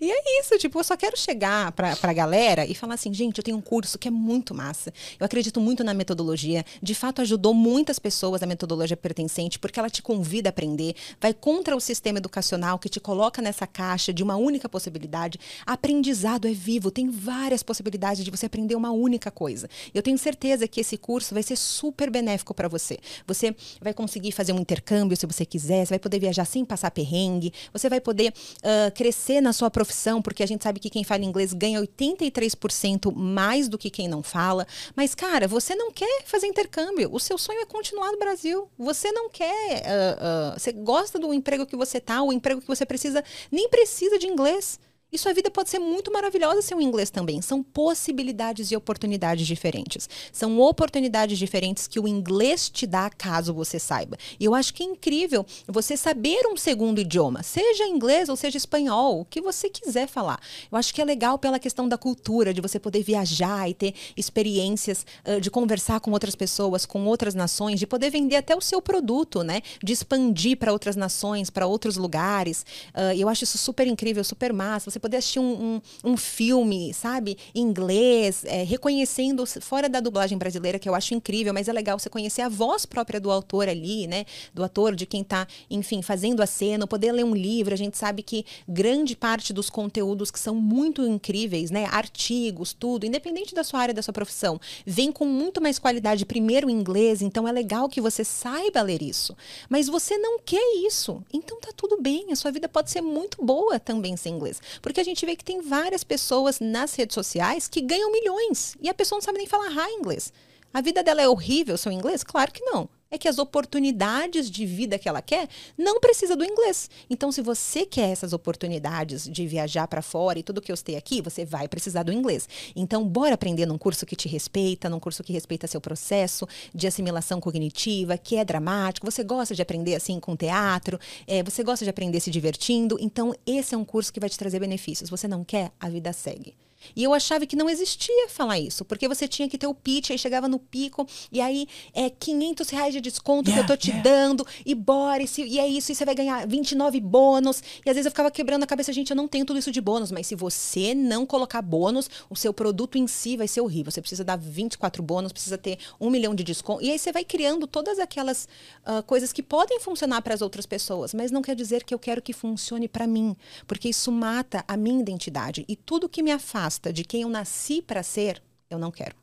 e é isso, tipo, eu só quero chegar pra, pra galera e falar assim, gente, eu tenho um curso que é muito massa. Eu acredito muito na metodologia. De fato, ajudou muitas pessoas a metodologia pertencente, porque ela te convida a aprender, vai contra o sistema educacional que te coloca nessa caixa de uma única possibilidade. Aprendizado é vivo, tem várias possibilidades de você aprender uma única coisa. Eu tenho certeza que esse curso vai ser super benéfico para você. Você vai conseguir fazer um intercâmbio se você quiser, você vai poder viajar sem passar perrengue, você vai poder poder uh, crescer na sua profissão, porque a gente sabe que quem fala inglês ganha 83% mais do que quem não fala. Mas, cara, você não quer fazer intercâmbio. O seu sonho é continuar no Brasil. Você não quer. Uh, uh, você gosta do emprego que você tá, o emprego que você precisa, nem precisa de inglês. E sua vida pode ser muito maravilhosa sem o inglês também. São possibilidades e oportunidades diferentes. São oportunidades diferentes que o inglês te dá caso você saiba. E eu acho que é incrível você saber um segundo idioma, seja inglês ou seja espanhol, o que você quiser falar. Eu acho que é legal pela questão da cultura, de você poder viajar e ter experiências uh, de conversar com outras pessoas, com outras nações, de poder vender até o seu produto, né? De expandir para outras nações, para outros lugares. Uh, eu acho isso super incrível, super massa. Você poder assistir um, um, um filme, sabe, em inglês, é, reconhecendo, fora da dublagem brasileira, que eu acho incrível, mas é legal você conhecer a voz própria do autor ali, né? Do ator, de quem está, enfim, fazendo a cena, poder ler um livro. A gente sabe que grande parte dos conteúdos que são muito incríveis, né? Artigos, tudo, independente da sua área, da sua profissão, vem com muito mais qualidade, primeiro em inglês, então é legal que você saiba ler isso. Mas você não quer isso, então tá tudo bem, a sua vida pode ser muito boa também sem inglês. Porque porque a gente vê que tem várias pessoas nas redes sociais que ganham milhões e a pessoa não sabe nem falar inglês. A vida dela é horrível seu inglês? Claro que não é que as oportunidades de vida que ela quer não precisa do inglês. Então, se você quer essas oportunidades de viajar para fora e tudo que eu citei aqui, você vai precisar do inglês. Então, bora aprender num curso que te respeita, num curso que respeita seu processo de assimilação cognitiva, que é dramático. Você gosta de aprender assim com teatro, é, você gosta de aprender se divertindo. Então, esse é um curso que vai te trazer benefícios. Você não quer, a vida segue. E eu achava que não existia falar isso, porque você tinha que ter o pitch, aí chegava no pico, e aí é 500 reais de desconto yeah, que eu tô te yeah. dando, e bora, e, se, e é isso, e você vai ganhar 29 bônus. E às vezes eu ficava quebrando a cabeça, gente, eu não tenho tudo isso de bônus, mas se você não colocar bônus, o seu produto em si vai ser horrível. Você precisa dar 24 bônus, precisa ter um milhão de desconto. E aí você vai criando todas aquelas uh, coisas que podem funcionar para as outras pessoas, mas não quer dizer que eu quero que funcione para mim, porque isso mata a minha identidade. E tudo que me afasta afasta de quem eu nasci para ser, eu não quero.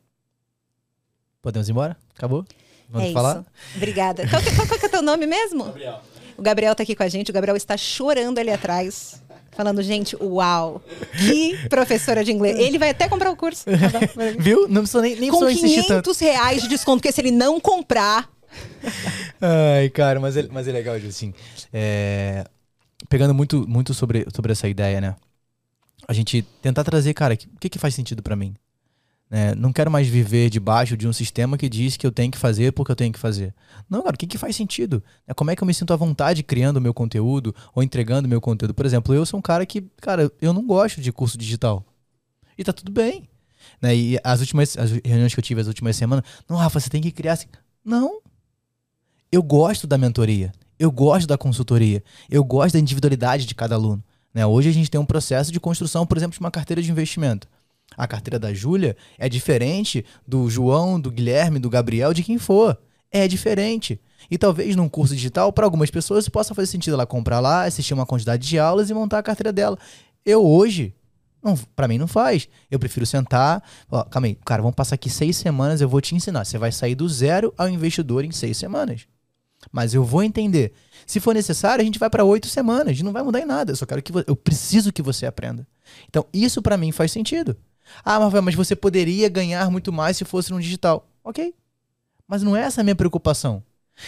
Podemos ir embora? Acabou? Vamos é falar? Isso. Obrigada. Qual, qual, qual, é o teu nome mesmo? Gabriel. O Gabriel está aqui com a gente. O Gabriel está chorando ali atrás. Falando, gente, uau, que professora de inglês. Ele vai até comprar o curso. Viu? Não precisa nem, nem Com 500 reais de desconto, porque se ele não comprar... Ai, cara, mas é, mas é legal, assim. É, pegando muito, muito sobre, sobre essa ideia, né? A gente tentar trazer, cara, o que, que faz sentido para mim? É, não quero mais viver debaixo de um sistema que diz que eu tenho que fazer porque eu tenho que fazer. Não, cara, o que, que faz sentido? É, como é que eu me sinto à vontade criando o meu conteúdo ou entregando o meu conteúdo? Por exemplo, eu sou um cara que, cara, eu não gosto de curso digital. E tá tudo bem. Né? E as últimas as reuniões que eu tive as últimas semanas, não, Rafa, você tem que criar assim. Não. Eu gosto da mentoria. Eu gosto da consultoria. Eu gosto da individualidade de cada aluno. Né? Hoje a gente tem um processo de construção, por exemplo, de uma carteira de investimento. A carteira da Júlia é diferente do João, do Guilherme, do Gabriel, de quem for. É diferente. E talvez num curso digital, para algumas pessoas, possa fazer sentido ela comprar lá, assistir uma quantidade de aulas e montar a carteira dela. Eu hoje, para mim não faz. Eu prefiro sentar. Ó, calma aí, cara, vamos passar aqui seis semanas, eu vou te ensinar. Você vai sair do zero ao investidor em seis semanas. Mas eu vou entender. Se for necessário, a gente vai para oito semanas. Não vai mudar em nada. Eu só quero que eu preciso que você aprenda. Então, isso para mim faz sentido. Ah, mas você poderia ganhar muito mais se fosse no digital. Ok. Mas não é essa a minha preocupação.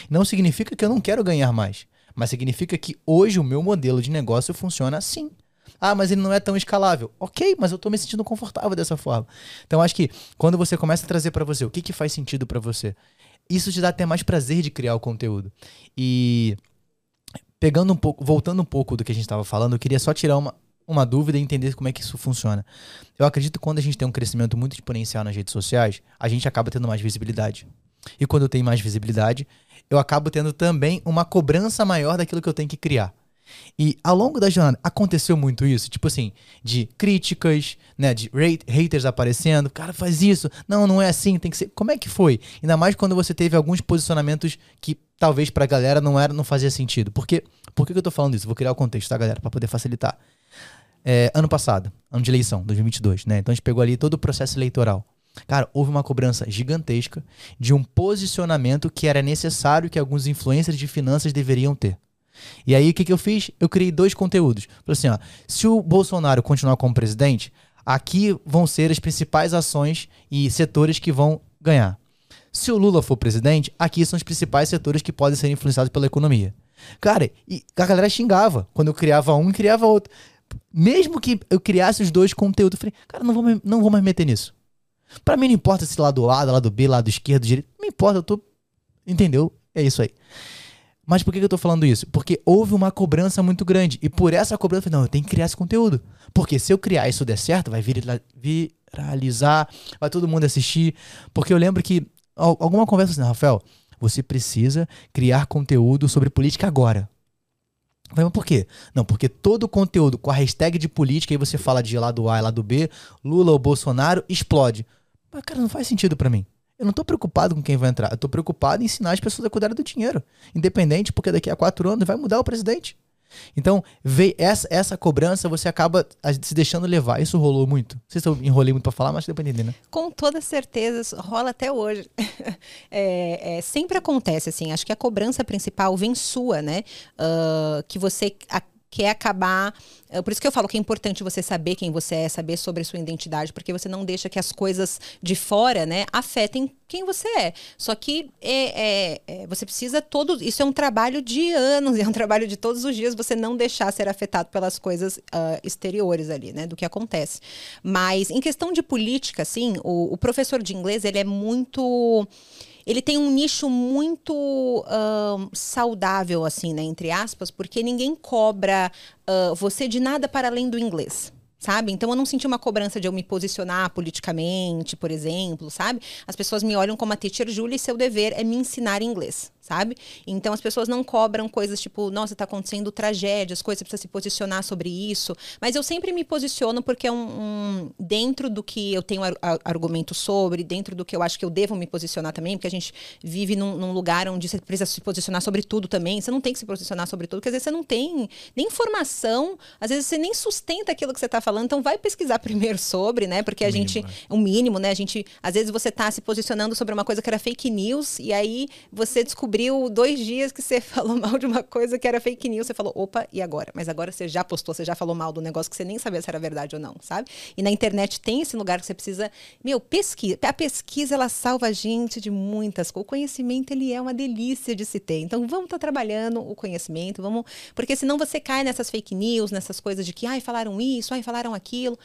Não significa que eu não quero ganhar mais. Mas significa que hoje o meu modelo de negócio funciona assim. Ah, mas ele não é tão escalável. Ok, mas eu estou me sentindo confortável dessa forma. Então acho que quando você começa a trazer para você o que, que faz sentido para você, isso te dá até mais prazer de criar o conteúdo. E pegando um pouco, voltando um pouco do que a gente estava falando, eu queria só tirar uma, uma dúvida e entender como é que isso funciona. Eu acredito que quando a gente tem um crescimento muito exponencial nas redes sociais, a gente acaba tendo mais visibilidade. E quando eu tenho mais visibilidade, eu acabo tendo também uma cobrança maior daquilo que eu tenho que criar. E ao longo da jornada aconteceu muito isso, tipo assim, de críticas, né, de haters aparecendo, cara, faz isso, não, não é assim, tem que ser. Como é que foi? Ainda mais quando você teve alguns posicionamentos que talvez pra galera não era, não fazia sentido. Porque, por que eu tô falando isso? Vou criar o contexto, tá, galera, para poder facilitar. É, ano passado, ano de eleição, 2022, né? Então a gente pegou ali todo o processo eleitoral. Cara, houve uma cobrança gigantesca de um posicionamento que era necessário que alguns influencers de finanças deveriam ter. E aí o que, que eu fiz? Eu criei dois conteúdos. Falei assim, ó, se o Bolsonaro continuar como presidente, aqui vão ser as principais ações e setores que vão ganhar. Se o Lula for presidente, aqui são os principais setores que podem ser influenciados pela economia. Cara, e a galera xingava quando eu criava um e criava outro. Mesmo que eu criasse os dois conteúdos, eu falei, cara, não vou, não vou mais meter nisso. Para mim não importa se lado A, lado B, lado esquerdo, direito, não importa, eu tô. Entendeu? É isso aí. Mas por que eu tô falando isso? Porque houve uma cobrança muito grande. E por essa cobrança, eu falei, não, eu tenho que criar esse conteúdo. Porque se eu criar isso der certo, vai viralizar, vai todo mundo assistir. Porque eu lembro que alguma conversa assim, Rafael, você precisa criar conteúdo sobre política agora. Falei, mas por quê? Não, porque todo conteúdo com a hashtag de política, aí você fala de lado A e lado B, Lula ou Bolsonaro, explode. Mas, cara, não faz sentido para mim. Eu não tô preocupado com quem vai entrar. Eu tô preocupado em ensinar as pessoas a cuidar do dinheiro. Independente, porque daqui a quatro anos vai mudar o presidente. Então, vê essa, essa cobrança, você acaba se deixando levar. Isso rolou muito. Não sei se eu enrolei muito para falar, mas deu pra entender, né? Com toda certeza, rola até hoje. é, é, sempre acontece, assim. Acho que a cobrança principal vem sua, né? Uh, que você quer acabar. É, por isso que eu falo que é importante você saber quem você é, saber sobre a sua identidade, porque você não deixa que as coisas de fora, né, afetem quem você é. Só que é, é, é, você precisa todo. Isso é um trabalho de anos, é um trabalho de todos os dias você não deixar ser afetado pelas coisas uh, exteriores ali, né? Do que acontece. Mas em questão de política, assim, o, o professor de inglês ele é muito ele tem um nicho muito uh, saudável, assim, né, entre aspas, porque ninguém cobra uh, você de nada para além do inglês sabe? Então eu não senti uma cobrança de eu me posicionar politicamente, por exemplo, sabe? As pessoas me olham como a teacher Julie e seu dever é me ensinar inglês sabe? Então as pessoas não cobram coisas tipo, nossa, tá acontecendo tragédias, coisas, precisa se posicionar sobre isso. Mas eu sempre me posiciono porque é um, um dentro do que eu tenho ar, argumento sobre, dentro do que eu acho que eu devo me posicionar também, porque a gente vive num, num, lugar onde você precisa se posicionar sobre tudo também. Você não tem que se posicionar sobre tudo, porque às vezes você não tem nem informação, às vezes você nem sustenta aquilo que você tá falando, então vai pesquisar primeiro sobre, né? Porque a o gente, mínimo, é. o mínimo, né? A gente, às vezes você tá se posicionando sobre uma coisa que era fake news e aí você descobriu descobriu dois dias que você falou mal de uma coisa que era fake news, você falou, opa, e agora? Mas agora você já postou, você já falou mal do negócio que você nem sabia se era verdade ou não, sabe? E na internet tem esse lugar que você precisa, meu, pesquisa. A pesquisa, ela salva a gente de muitas coisas. O conhecimento, ele é uma delícia de se ter. Então, vamos estar tá trabalhando o conhecimento, vamos... Porque senão você cai nessas fake news, nessas coisas de que, ai, falaram isso, ai, falaram aquilo.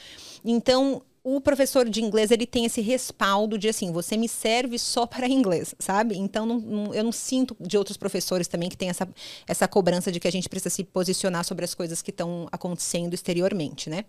Então, o professor de inglês ele tem esse respaldo de assim, você me serve só para inglês, sabe? Então não, não, eu não sinto de outros professores também que tem essa, essa cobrança de que a gente precisa se posicionar sobre as coisas que estão acontecendo exteriormente, né?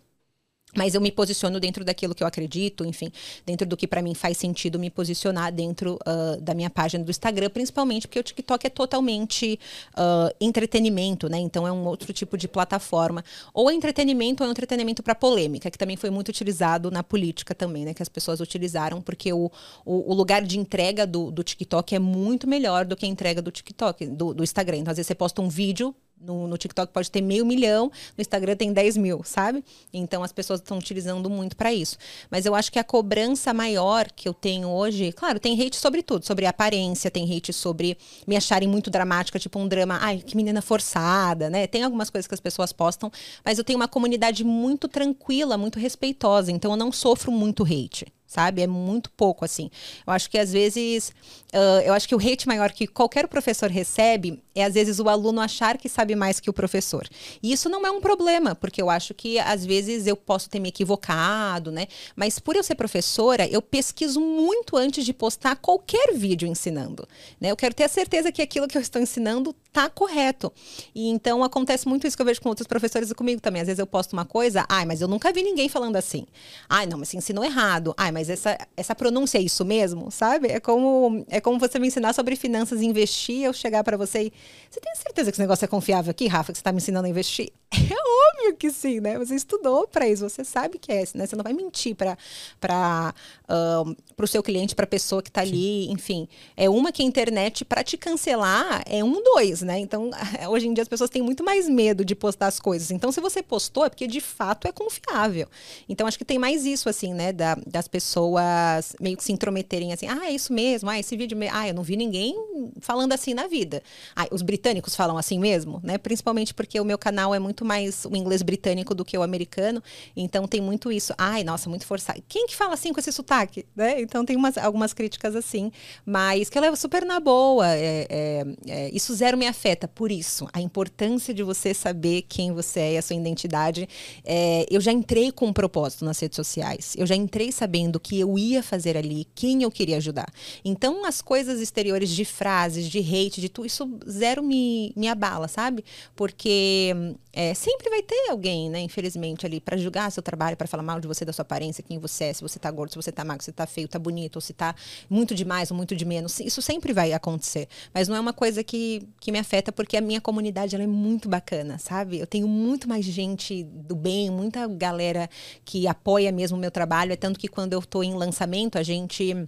Mas eu me posiciono dentro daquilo que eu acredito, enfim, dentro do que para mim faz sentido me posicionar dentro uh, da minha página do Instagram, principalmente porque o TikTok é totalmente uh, entretenimento, né? Então é um outro tipo de plataforma. Ou é entretenimento ou é um entretenimento para polêmica, que também foi muito utilizado na política também, né? Que as pessoas utilizaram, porque o, o, o lugar de entrega do, do, TikTok é muito melhor do que a entrega do TikTok, do, do Instagram. Então, às vezes você posta um vídeo no, no, TikTok pode ter meio milhão, no Instagram tem 10 mil, sabe? Então as pessoas estão utilizando muito para isso. Mas eu acho que a cobrança maior que eu tenho hoje, claro, tem hate sobre tudo, sobre aparência, tem hate sobre me acharem muito dramática, tipo um drama, ai, que menina forçada, né? Tem algumas coisas que as pessoas postam, mas eu tenho uma comunidade muito tranquila, muito respeitosa, então eu não sofro muito hate sabe? É muito pouco, assim. Eu acho que às vezes, uh, eu acho que o hate maior que qualquer professor recebe é às vezes o aluno achar que sabe mais que o professor. E isso não é um problema, porque eu acho que às vezes eu posso ter me equivocado, né? Mas por eu ser professora, eu pesquiso muito antes de postar qualquer vídeo ensinando, né? Eu quero ter a certeza que aquilo que eu estou ensinando tá correto. E então acontece muito isso que eu vejo com outros professores e comigo também. Às vezes eu posto uma coisa, ai, mas eu nunca vi ninguém falando assim. Ai, não, mas você ensinou errado. Ai, mas essa, essa pronúncia é isso mesmo, sabe? É como, é como você me ensinar sobre finanças e investir, eu chegar para você e. Você tem certeza que esse negócio é confiável aqui, Rafa, que você tá me ensinando a investir? É óbvio que sim, né? Você estudou para isso, você sabe que é, né? Você não vai mentir para para uh, o seu cliente, para a pessoa que está ali, enfim. É uma que a internet para te cancelar é um dois, né? Então hoje em dia as pessoas têm muito mais medo de postar as coisas. Então se você postou é porque de fato é confiável. Então acho que tem mais isso assim, né? Da, das pessoas meio que se intrometerem assim, ah é isso mesmo, ah esse vídeo, ah eu não vi ninguém falando assim na vida. Ah, os britânicos falam assim mesmo, né? Principalmente porque o meu canal é muito mais o inglês britânico do que o americano. Então tem muito isso. Ai, nossa, muito forçado. Quem que fala assim com esse sotaque? Né? Então tem umas, algumas críticas assim, mas que eu levo super na boa. É, é, é, isso zero afeta. Por isso, a importância de você saber quem você é e a sua identidade. É, eu já entrei com um propósito nas redes sociais. Eu já entrei sabendo que eu ia fazer ali, quem eu queria ajudar. Então as coisas exteriores de frases, de hate, de tudo, isso zero me, me abala, sabe? Porque é, sempre vai ter alguém, né, infelizmente, ali para julgar seu trabalho, para falar mal de você, da sua aparência, quem você é, se você tá gordo, se você tá magro, se tá feio, tá bonito, ou se tá muito de mais ou muito de menos. Isso sempre vai acontecer. Mas não é uma coisa que, que me afeta, porque a minha comunidade ela é muito bacana, sabe? Eu tenho muito mais gente do bem, muita galera que apoia mesmo o meu trabalho. É tanto que quando eu tô em lançamento, a gente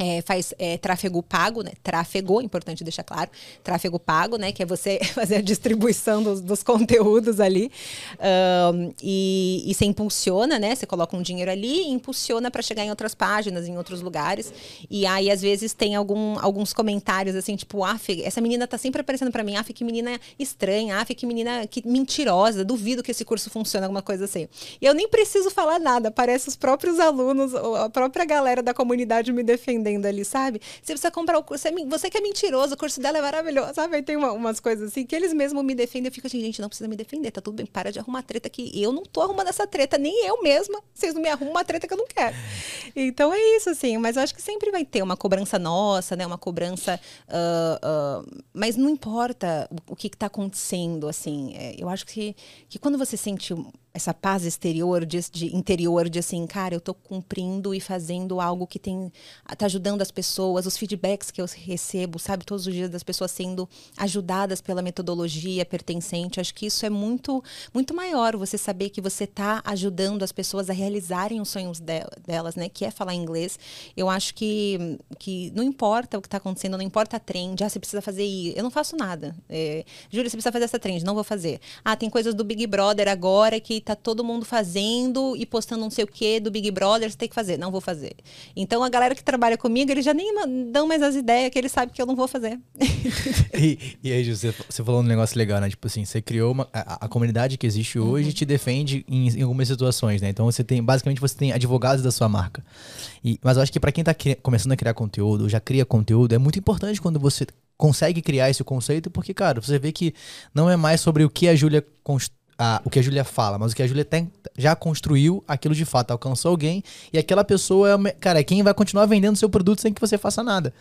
é, faz é, tráfego pago, né? Tráfego, importante deixar claro, tráfego pago, né? Que é você fazer a distribuição dos, dos conteúdos ali. Um, e, e você impulsiona, né? Você coloca um dinheiro ali e impulsiona para chegar em outras páginas, em outros lugares. E aí, às vezes, tem algum, alguns comentários assim, tipo, ah, essa menina tá sempre aparecendo para mim, ah, que menina estranha, ah, que menina que mentirosa, duvido que esse curso funcione, alguma coisa assim. E eu nem preciso falar nada, parece os próprios alunos, a própria galera da comunidade me defendendo defendendo ali, sabe? Você precisa comprar o curso, é você que é mentiroso, o curso dela é maravilhoso, sabe? Aí tem uma, umas coisas assim que eles mesmos me defendem. Eu fico assim, gente, não precisa me defender, tá tudo bem, para de arrumar treta que eu não tô arrumando essa treta, nem eu mesma. Vocês não me arrumam uma treta que eu não quero. Então é isso, assim, mas eu acho que sempre vai ter uma cobrança nossa, né? Uma cobrança. Uh, uh, mas não importa o, o que, está acontecendo, assim. É, eu acho que, que quando você sente essa paz exterior, de, de, interior, de assim, cara, eu estou cumprindo e fazendo algo que tem tá ajudando as pessoas, os feedbacks que eu recebo, sabe, todos os dias das pessoas sendo ajudadas pela metodologia pertencente, acho que isso é muito muito maior, você saber que você está ajudando as pessoas a realizarem os sonhos de, delas, né, que é falar inglês. Eu acho que que não importa o que está acontecendo, não importa a trend, ah, você precisa fazer isso, eu não faço nada. É, Júlia, você precisa fazer essa trend, não vou fazer. Ah, tem coisas do Big Brother agora que tá todo mundo fazendo e postando não sei o que do Big Brother, você tem que fazer. Não vou fazer. Então a galera que trabalha comigo, eles já nem dão mais as ideias que eles sabem que eu não vou fazer. e, e aí, José, você falou um negócio legal, né? Tipo assim, você criou uma. A, a comunidade que existe hoje uhum. te defende em, em, algumas situações, né? Então você tem. Basicamente, você tem advogados da sua marca. E, mas eu acho que para quem tá começando a criar conteúdo, já cria conteúdo, é muito importante quando você consegue criar esse conceito, porque, cara, você vê que não é mais sobre o que a Júlia constrói a, o que a Júlia fala, mas o que a Júlia já construiu aquilo de fato, alcançou alguém e aquela pessoa é, cara, é quem vai continuar vendendo seu produto sem que você faça nada.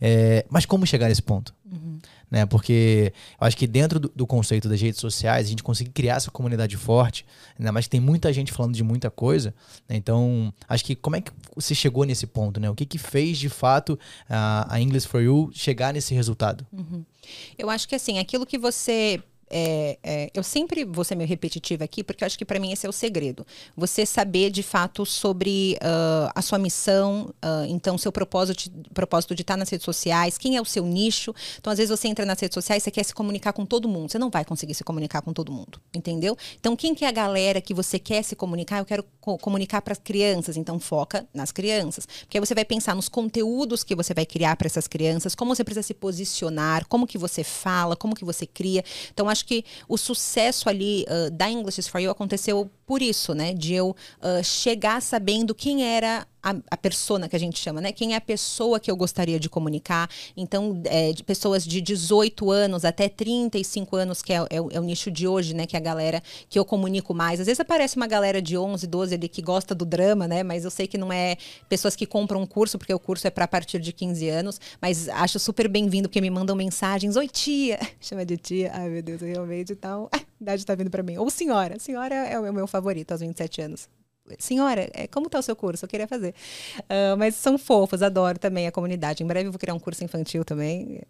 É, mas como chegar nesse ponto? Uhum. Né? Porque eu acho que dentro do, do, conceito das redes sociais, a gente consegue criar essa comunidade forte, ainda mais que tem muita gente falando de muita coisa. Né? Então, acho que como é que você chegou nesse ponto? Né? O que, que fez de fato a, a English for You chegar nesse resultado? Uhum. Eu acho que assim, aquilo que você é, é, eu sempre vou ser meio repetitiva aqui, porque eu acho que para mim esse é o segredo. Você saber de fato sobre uh, a sua missão, uh, então seu propósito, propósito de estar nas redes sociais, quem é o seu nicho. Então, às vezes você entra nas redes sociais, você quer se comunicar com todo mundo. Você não vai conseguir se comunicar com todo mundo, entendeu? Então, quem que é a galera que você quer se comunicar? Eu quero co comunicar para as crianças, então foca nas crianças. Porque aí você vai pensar nos conteúdos que você vai criar para essas crianças, como você precisa se posicionar, como que você fala, como que você cria. Então, acho que o sucesso ali uh, da English is for You aconteceu por isso, né? De eu uh, chegar sabendo quem era a, a persona que a gente chama, né? Quem é a pessoa que eu gostaria de comunicar. Então, é, de pessoas de 18 anos até 35 anos, que é, é, é, o nicho de hoje, né? Que é a galera que eu comunico mais. Às vezes aparece uma galera de 11, 12 ali que gosta do drama, né? Mas eu sei que não é pessoas que compram um curso, porque o curso é para partir de 15 anos. Mas acho super bem-vindo, porque me mandam mensagens. Oi, tia! Chama de tia. Ai, meu Deus, realmente tal. Então, idade tá vindo para mim. Ou senhora. Senhora é o meu favorito aos 27 anos senhora, é, como está o seu curso? Eu queria fazer. Uh, mas são fofos, adoro também a comunidade. Em breve eu vou criar um curso infantil também.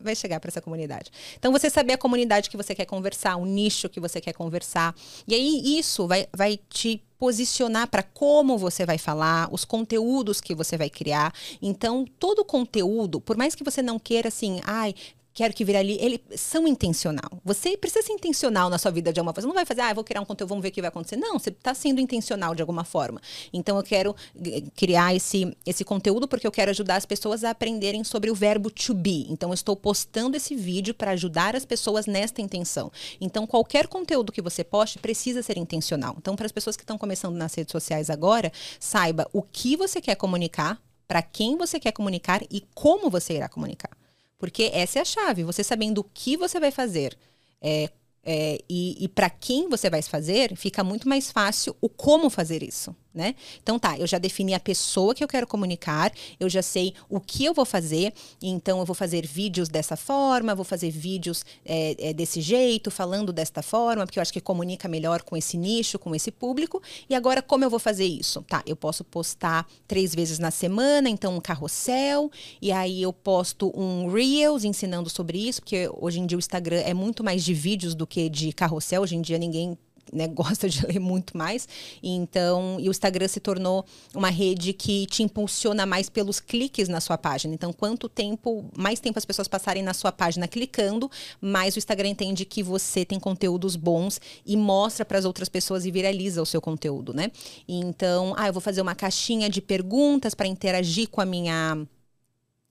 Vai chegar para essa comunidade. Então, você saber a comunidade que você quer conversar, o nicho que você quer conversar. E aí, isso vai, vai te posicionar para como você vai falar, os conteúdos que você vai criar. Então, todo conteúdo, por mais que você não queira assim, ai, quero que ali ele são intencional. Você precisa ser intencional na sua vida de alguma forma. Você não vai fazer, ah, vou criar um conteúdo, vamos ver o que vai acontecer. Não, você está sendo intencional de alguma forma. Então eu quero eh, criar esse, esse conteúdo porque eu quero ajudar as pessoas a aprenderem sobre o verbo to be. Então eu estou postando esse vídeo para ajudar as pessoas nesta intenção. Então qualquer conteúdo que você poste precisa ser intencional. Então para as pessoas que estão começando nas redes sociais agora, saiba o que você quer comunicar, para quem você quer comunicar e como você irá comunicar. Porque essa é a chave. Você sabendo o que você vai fazer é, é, e, e para quem você vai fazer, fica muito mais fácil o como fazer isso né? Então tá, eu já defini a pessoa que eu quero comunicar, eu já sei o que eu vou fazer, então eu vou fazer vídeos dessa forma, vou fazer vídeos é, é, desse jeito, falando desta forma, porque eu acho que comunica melhor com esse nicho, com esse público. E agora, como eu vou fazer isso? Tá, eu posso postar três vezes na semana, então um carrossel, e aí eu posto um Reels ensinando sobre isso, porque hoje em dia o Instagram é muito mais de vídeos do que de carrossel, hoje em dia ninguém né, gosta de ler muito mais. Então, e o Instagram se tornou uma rede que te impulsiona mais pelos cliques na sua página. Então, quanto tempo, mais tempo as pessoas passarem na sua página clicando, mais o Instagram entende que você tem conteúdos bons e mostra para as outras pessoas e viraliza o seu conteúdo, né? Então, ah, eu vou fazer uma caixinha de perguntas para interagir com a minha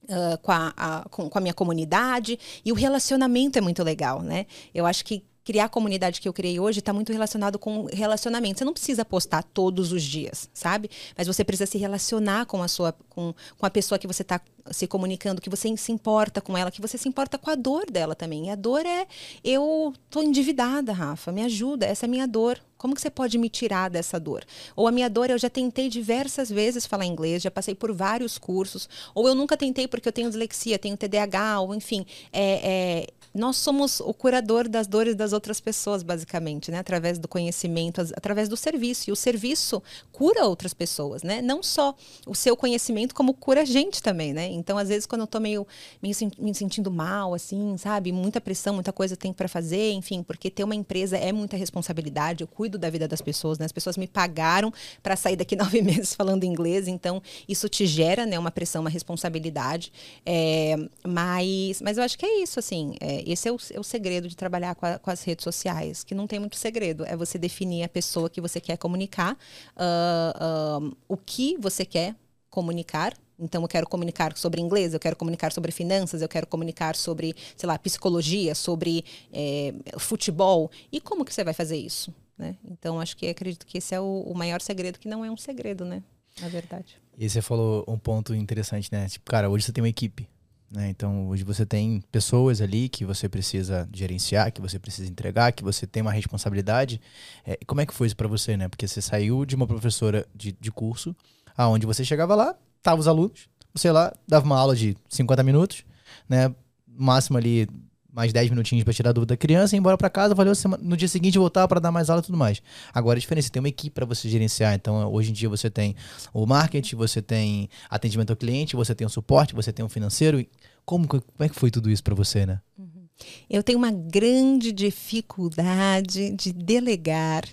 Uh, com, a, a, com, com, a minha comunidade. E o relacionamento é muito legal, né? Eu acho que criar a comunidade que eu criei hoje está muito relacionado com relacionamento. Você não precisa postar todos os dias, sabe? Mas você precisa se relacionar com a sua, com, com a pessoa que você está se comunicando, que você se importa com ela, que você se importa com a dor dela também. E a dor é eu tô endividada, Rafa, me ajuda, essa é a minha dor. Como que você pode me tirar dessa dor? Ou a minha dor, eu já tentei diversas vezes falar inglês, já passei por vários cursos, ou eu nunca tentei porque eu tenho dislexia, tenho TDAH, ou enfim, é, é nós somos o curador das dores das outras pessoas, basicamente, né? Através do conhecimento, através do serviço. E o serviço cura outras pessoas, né? Não só o seu conhecimento, como cura a gente também, né? Então, às vezes, quando eu tô meio, meio me sentindo mal, assim, sabe? Muita pressão, muita coisa tenho para fazer, enfim, porque ter uma empresa é muita responsabilidade. Eu cuido da vida das pessoas, né? As pessoas me pagaram para sair daqui nove meses falando inglês, então isso te gera, né? Uma pressão, uma responsabilidade. É, mas, mas eu acho que é isso, assim. É, esse é o, é o segredo de trabalhar com, a, com, as redes sociais, que não tem muito segredo. É você definir a pessoa que você quer comunicar, uh, uh, o que você quer comunicar. Então, eu quero comunicar sobre inglês, eu quero comunicar sobre finanças, eu quero comunicar sobre, sei lá, psicologia, sobre é, futebol. E como que você vai fazer isso? Né? Então, acho que acredito que esse é o, o maior segredo, que não é um segredo, né? Na verdade. E você falou um ponto interessante, né? Tipo, cara, hoje você tem uma equipe. Né? Então, hoje você tem pessoas ali que você precisa gerenciar, que você precisa entregar, que você tem uma responsabilidade. É, como é que foi isso para você, né? Porque você saiu de uma professora de, de curso, aonde você chegava lá, tava os alunos, você lá dava uma aula de 50 minutos, né? Máximo ali mais 10 minutinhos para tirar a dúvida da criança, ir embora para casa, valeu, no dia seguinte voltar para dar mais aula e tudo mais. Agora a diferença, tem uma equipe para você gerenciar. Então, hoje em dia você tem o marketing, você tem atendimento ao cliente, você tem o suporte, você tem o financeiro. Como, como é que foi tudo isso para você, né? Uhum. Eu tenho uma grande dificuldade de delegar.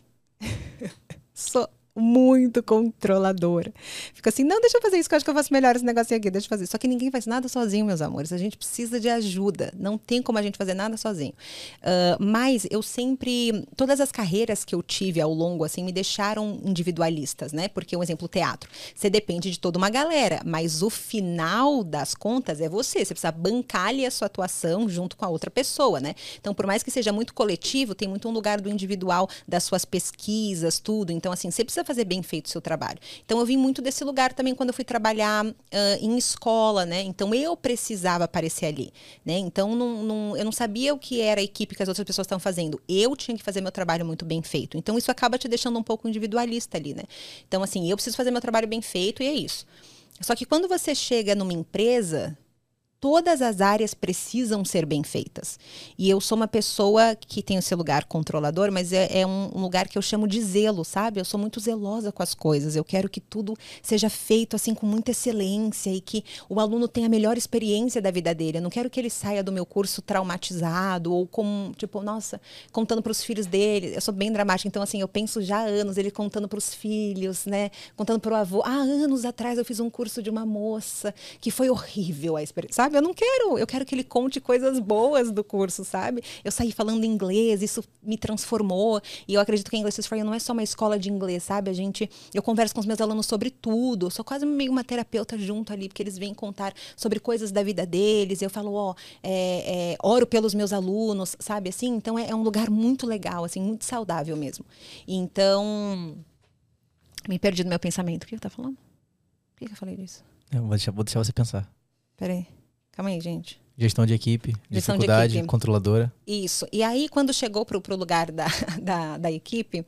Sou muito controladora. Fico assim, não, deixa eu fazer isso, que eu acho que eu faço melhor esse negocinho aqui, deixa eu fazer. Só que ninguém faz nada sozinho, meus amores. A gente precisa de ajuda. Não tem como a gente fazer nada sozinho. Uh, mas eu sempre, todas as carreiras que eu tive ao longo, assim, me deixaram individualistas, né? Porque, um exemplo, teatro. Você depende de toda uma galera, mas o final das contas é você. Você precisa bancar ali a sua atuação junto com a outra pessoa, né? Então, por mais que seja muito coletivo, tem muito um lugar do individual, das suas pesquisas, tudo. Então, assim, você precisa fazer bem feito o seu trabalho. Então, eu vim muito desse lugar também quando eu fui trabalhar uh, em escola, né? Então, eu precisava aparecer ali, né? Então, não, não, eu não sabia o que era a equipe que as outras pessoas estavam fazendo. Eu tinha que fazer meu trabalho muito bem feito. Então, isso acaba te deixando um pouco individualista ali, né? Então, assim, eu preciso fazer meu trabalho bem feito e é isso. Só que quando você chega numa empresa, todas as áreas precisam ser bem feitas. E eu sou uma pessoa que tem seu lugar controlador, mas é, é, um lugar que eu chamo de zelo, sabe? Eu sou muito zelosa com as coisas. Eu quero que tudo seja feito assim com muita excelência e que o aluno tenha a melhor experiência da vida dele. Eu não quero que ele saia do meu curso traumatizado ou com, tipo, nossa, contando para os filhos dele. Eu sou bem dramática, então assim, eu penso já há anos ele contando para os filhos, né? Contando para o avô. Há anos atrás eu fiz um curso de uma moça que foi horrível a experiência, sabe? Sabe? Eu não quero, eu quero que ele conte coisas boas do curso, sabe? Eu saí falando inglês, isso me transformou. E eu acredito que a English is for You não é só uma escola de inglês, sabe? A gente, eu converso com os meus alunos sobre tudo. Eu sou quase meio uma terapeuta junto ali, porque eles vêm contar sobre coisas da vida deles. Eu falo, ó, é, é, oro pelos meus alunos, sabe? Assim, então é, é um lugar muito legal, assim, muito saudável mesmo. Então, me perdi no meu pensamento. O que eu tá falando? Por que, que eu falei disso? Eu vou deixar, vou deixar você pensar. Peraí. Calma aí, gente. Gestão de equipe, Gestão dificuldade, de equipe. controladora. Isso. E aí, quando chegou para o lugar da, da, da equipe,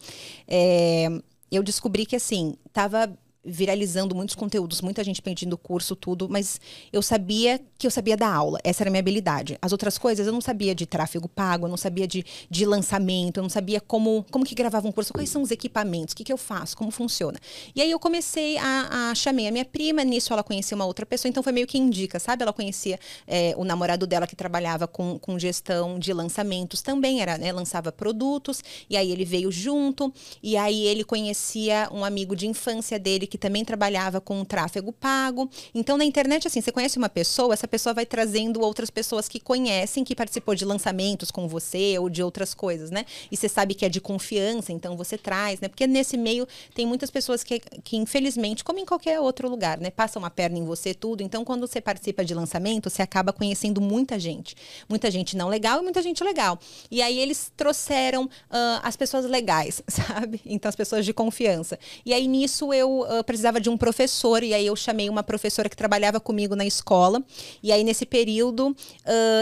é, eu descobri que, assim, estava viralizando muitos conteúdos, muita gente pedindo curso, tudo, mas eu sabia que eu sabia da aula, essa era a minha habilidade. As outras coisas eu não sabia de tráfego pago, eu não sabia de, de lançamento, eu não sabia como, como que gravava um curso, quais são os equipamentos, o que, que eu faço, como funciona. E aí eu comecei a, a chamei a minha prima, nisso ela conhecia uma outra pessoa, então foi meio que indica, sabe? Ela conhecia é, o namorado dela que trabalhava com, com gestão de lançamentos também, era, né, lançava produtos, e aí ele veio junto, e aí ele conhecia um amigo de infância dele que também trabalhava com tráfego pago. Então, na internet, assim, você conhece uma pessoa, essa pessoa vai trazendo outras pessoas que conhecem, que participou de lançamentos com você ou de outras coisas, né? E você sabe que é de confiança, então você traz, né? Porque nesse meio tem muitas pessoas que, que infelizmente, como em qualquer outro lugar, né? Passam a perna em você, tudo. Então, quando você participa de lançamento, você acaba conhecendo muita gente. Muita gente não legal e muita gente legal. E aí eles trouxeram uh, as pessoas legais, sabe? Então, as pessoas de confiança. E aí nisso eu uh, precisava de um professor, e aí eu chamei uma professora que trabalhava comigo na escola. E aí, nesse período, uh,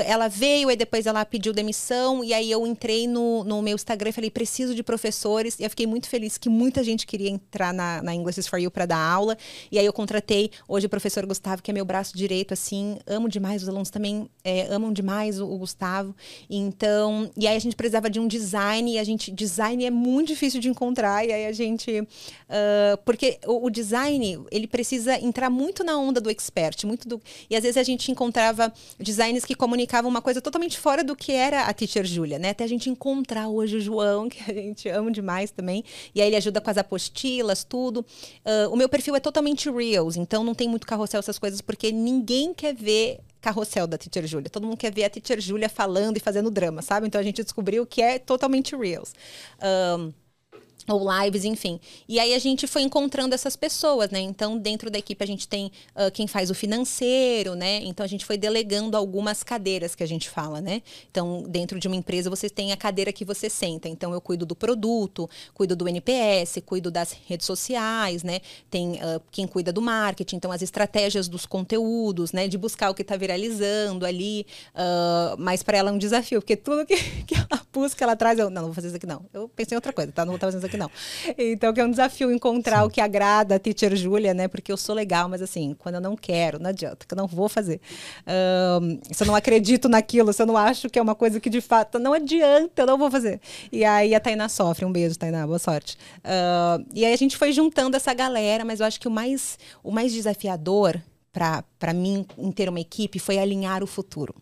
ela veio, e depois ela pediu demissão, e aí eu entrei no, no meu Instagram e falei, preciso de professores. E eu fiquei muito feliz que muita gente queria entrar na, na English is for You para dar aula. E aí eu contratei hoje o professor Gustavo, que é meu braço direito, assim, amo demais, os alunos também é, amam demais o, o Gustavo. Então, e aí a gente precisava de um design, e a gente, design é muito difícil de encontrar, e aí a gente, uh, porque o, design, ele precisa entrar muito na onda do expert, muito do... E às vezes a gente encontrava designers que comunicavam uma coisa totalmente fora do que era a Teacher Julia, né? Até a gente encontrar hoje o João, que a gente ama demais também. E aí ele ajuda com as apostilas, tudo. Uh, o meu perfil é totalmente Reels, então não tem muito carrossel, essas coisas, porque ninguém quer ver carrossel da Teacher Julia. Todo mundo quer ver a Teacher Julia falando e fazendo drama, sabe? Então a gente descobriu que é totalmente Reels. Um, ou lives, enfim. E aí a gente foi encontrando essas pessoas, né? Então, dentro da equipe a gente tem uh, quem faz o financeiro, né? Então a gente foi delegando algumas cadeiras que a gente fala, né? Então, dentro de uma empresa você tem a cadeira que você senta. Então, eu cuido do produto, cuido do NPS, cuido das redes sociais, né? Tem uh, quem cuida do marketing, então as estratégias dos conteúdos, né? De buscar o que está viralizando ali. Uh, mas para ela é um desafio, porque tudo que, que ela busca, ela traz. Eu, não, não vou fazer isso aqui não. Eu pensei em outra coisa, tá? Não vou fazer isso aqui não. Então, que é um desafio encontrar Sim. o que agrada a teacher Júlia, né? Porque eu sou legal, mas assim, quando eu não quero, não adianta, que eu não vou fazer. Um, se eu não acredito naquilo, se eu não acho que é uma coisa que de fato não adianta, eu não vou fazer. E aí a Tainá sofre. Um beijo, Tainá, boa sorte. Uh, e aí a gente foi juntando essa galera, mas eu acho que o mais, o mais desafiador para mim em ter uma equipe foi alinhar o futuro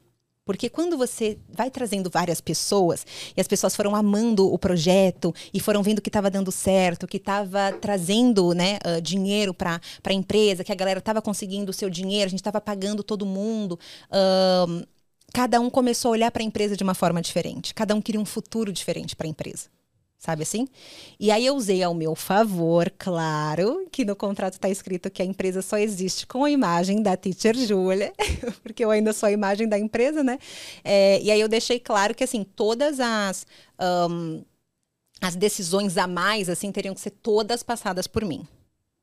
Porque quando você vai trazendo várias pessoas e as pessoas foram amando o projeto e foram vendo que estava dando certo, que estava trazendo né, uh, dinheiro para a empresa, que a galera estava conseguindo o seu dinheiro, a gente estava pagando todo mundo. Uh, cada um começou a olhar para a empresa de uma forma diferente. Cada um queria um futuro diferente para a empresa sabe assim? E aí eu usei ao meu favor, claro, que no contrato está escrito que a empresa só existe com a imagem da Teacher Júlia, porque eu ainda sou a imagem da empresa, né? É, e aí eu deixei claro que, assim, todas as... Um, as decisões a mais, assim, teriam que ser todas passadas por mim.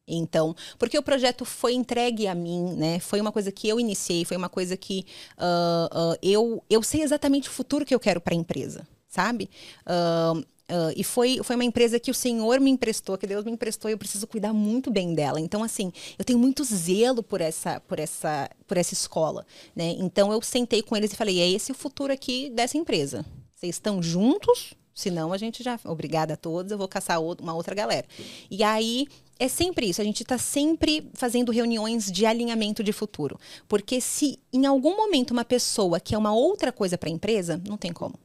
Então, porque o projeto foi entregue a mim, né? Foi uma coisa que eu iniciei, foi uma coisa que uh, uh, eu, eu sei exatamente o futuro que eu quero para a empresa, sabe? Uh, Uh, e foi, foi uma empresa que o Senhor me emprestou, que Deus me emprestou, e eu preciso cuidar muito bem dela. Então, assim, eu tenho muito zelo por essa, por essa, por essa escola, né? Então, eu sentei com eles e falei: é esse o futuro aqui dessa empresa. Vocês estão juntos? Senão, a gente já. Obrigada a todos, eu vou caçar uma outra galera. E aí, é sempre isso, a gente está sempre fazendo reuniões de alinhamento de futuro. Porque se em algum momento uma pessoa quer uma outra coisa para a empresa, não tem como.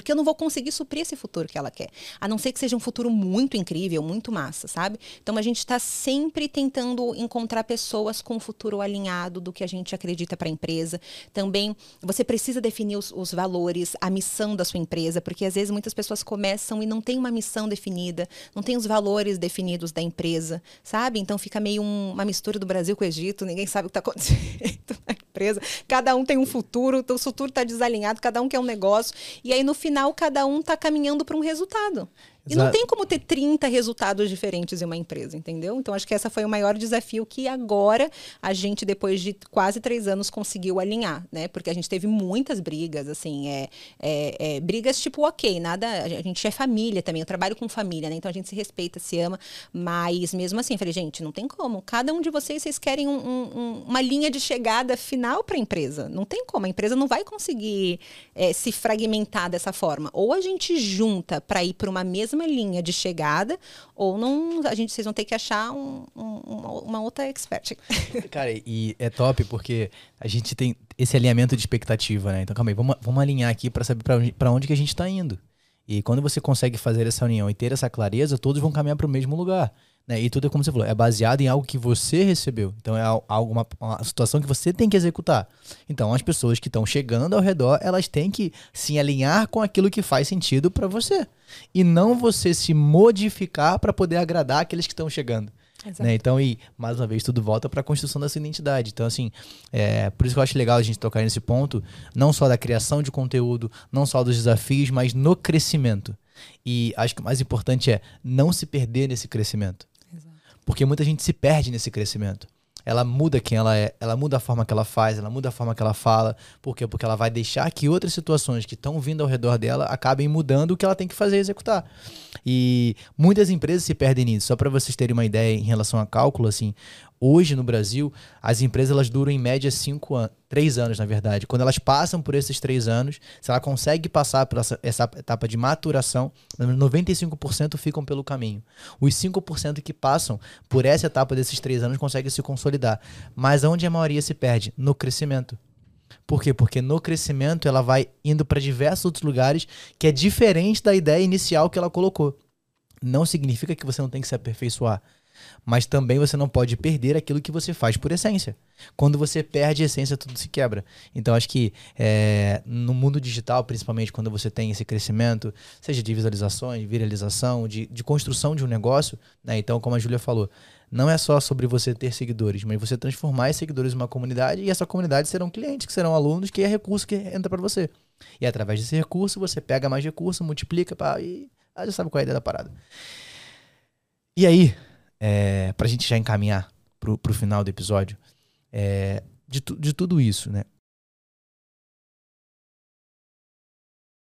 Porque eu não vou conseguir suprir esse futuro que ela quer. A não ser que seja um futuro muito incrível, muito massa, sabe? Então a gente está sempre tentando encontrar pessoas com um futuro alinhado do que a gente acredita para a empresa. Também você precisa definir os, os, valores, a missão da sua empresa, porque às vezes muitas pessoas começam e não tem uma missão definida, não tem os valores definidos da empresa, sabe? Então fica meio um, uma mistura do Brasil com o Egito, ninguém sabe o que está acontecendo empresa. Cada um tem um futuro, o futuro está desalinhado, cada um quer um negócio. E aí no final cada um está caminhando para um resultado. E não tem como ter 30 resultados diferentes em uma empresa, entendeu? Então, acho que essa foi o maior desafio que agora a gente, depois de quase três anos, conseguiu alinhar, né? Porque a gente teve muitas brigas, assim, é, é, é, brigas tipo, ok, nada, a gente é família também, eu trabalho com família, né? Então a gente se respeita, se ama, mas mesmo assim, eu falei, gente, não tem como. Cada um de vocês, vocês querem um, um, uma linha de chegada final para a empresa. Não tem como, a empresa não vai conseguir é, se fragmentar dessa forma. Ou a gente junta para ir para uma mesma mesma linha de chegada, ou não, a gente, vocês vão ter que achar um, um, uma outra expert. Cara, e é top porque a gente tem esse alinhamento de expectativa, né? Então, calma aí, vamos, vamos alinhar aqui para saber para onde, onde que a gente está indo. E quando você consegue fazer essa união e ter essa clareza, todos vão caminhar para o mesmo lugar. Né? E tudo é como você falou, é baseado em algo que você recebeu. Então é algo, uma, uma situação que você tem que executar. Então as pessoas que estão chegando ao redor, elas têm que se alinhar com aquilo que faz sentido para você. E não você se modificar para poder agradar aqueles que estão chegando. Né? Então, e mais uma vez, tudo volta para a construção dessa identidade. Então, assim, é, por isso que eu acho legal a gente tocar nesse ponto, não só da criação de conteúdo, não só dos desafios, mas no crescimento. E acho que o mais importante é não se perder nesse crescimento. Porque muita gente se perde nesse crescimento. Ela muda quem ela é, ela muda a forma que ela faz, ela muda a forma que ela fala. Por quê? Porque ela vai deixar que outras situações que estão vindo ao redor dela acabem mudando o que ela tem que fazer e executar. E muitas empresas se perdem nisso. Só para vocês terem uma ideia em relação a cálculo, assim, Hoje no Brasil, as empresas elas duram em média cinco três anos, na verdade. Quando elas passam por esses três anos, se ela consegue passar por essa, essa etapa de maturação, 95% ficam pelo caminho. Os 5% que passam por essa etapa desses três anos conseguem se consolidar. Mas onde a maioria se perde? No crescimento. Por quê? Porque no crescimento ela vai indo para diversos outros lugares que é diferente da ideia inicial que ela colocou. Não significa que você não tem que se aperfeiçoar mas também você não pode perder aquilo que você faz por essência. Quando você perde a essência, tudo se quebra. Então, acho que é, no mundo digital, principalmente quando você tem esse crescimento, seja de visualizações, de viralização, de, de construção de um negócio, né? então, como a Júlia falou, não é só sobre você ter seguidores, mas você transformar esses seguidores em uma comunidade e essa comunidade serão clientes, que serão alunos, que é recurso que entra para você. E através desse recurso, você pega mais recurso, multiplica pá, e ah, já sabe qual é a ideia da parada. E aí, é, para a gente já encaminhar para o final do episódio, é, de, tu, de tudo isso, né?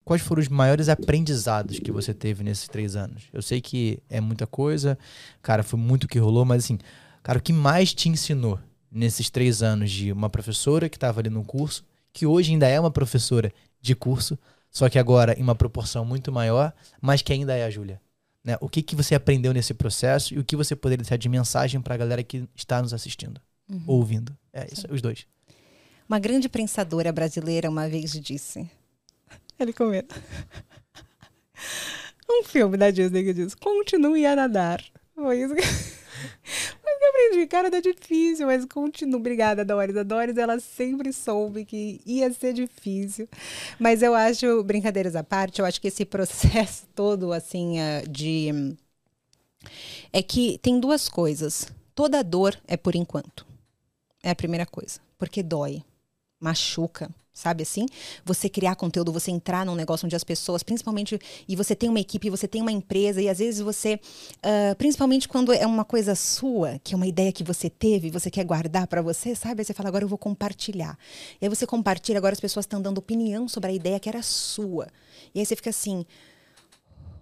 Quais foram os maiores aprendizados que você teve nesses três anos? Eu sei que é muita coisa, cara, foi muito que rolou, mas assim, cara, o que mais te ensinou nesses três anos de uma professora que estava ali no curso, que hoje ainda é uma professora de curso, só que agora em uma proporção muito maior, mas que ainda é a Júlia? Né? O que, que você aprendeu nesse processo e o que você poderia deixar de mensagem para a galera que está nos assistindo, uhum. ouvindo. É isso, os dois. Uma grande prensadora brasileira uma vez disse. Ele comenta. Um filme da Disney que diz: continue a nadar. Foi isso que. Mas eu aprendi, cara, tá difícil, mas continua. Obrigada, Doris. A Doris, ela sempre soube que ia ser difícil. Mas eu acho, brincadeiras à parte, eu acho que esse processo todo, assim, eh, de. É que tem duas coisas. Toda dor é por enquanto. É a primeira coisa. Porque dói, machuca, sabe assim? Você criar conteúdo, você entrar num negócio onde as pessoas, principalmente, e você tem uma equipe, você tem uma empresa, e às vezes você, uh, principalmente quando é uma coisa sua, que é uma ideia que você teve, você quer guardar para você, sabe? Aí você fala, agora eu vou compartilhar. E aí você compartilha, agora as pessoas estão dando opinião sobre a ideia que era sua. E aí você fica assim,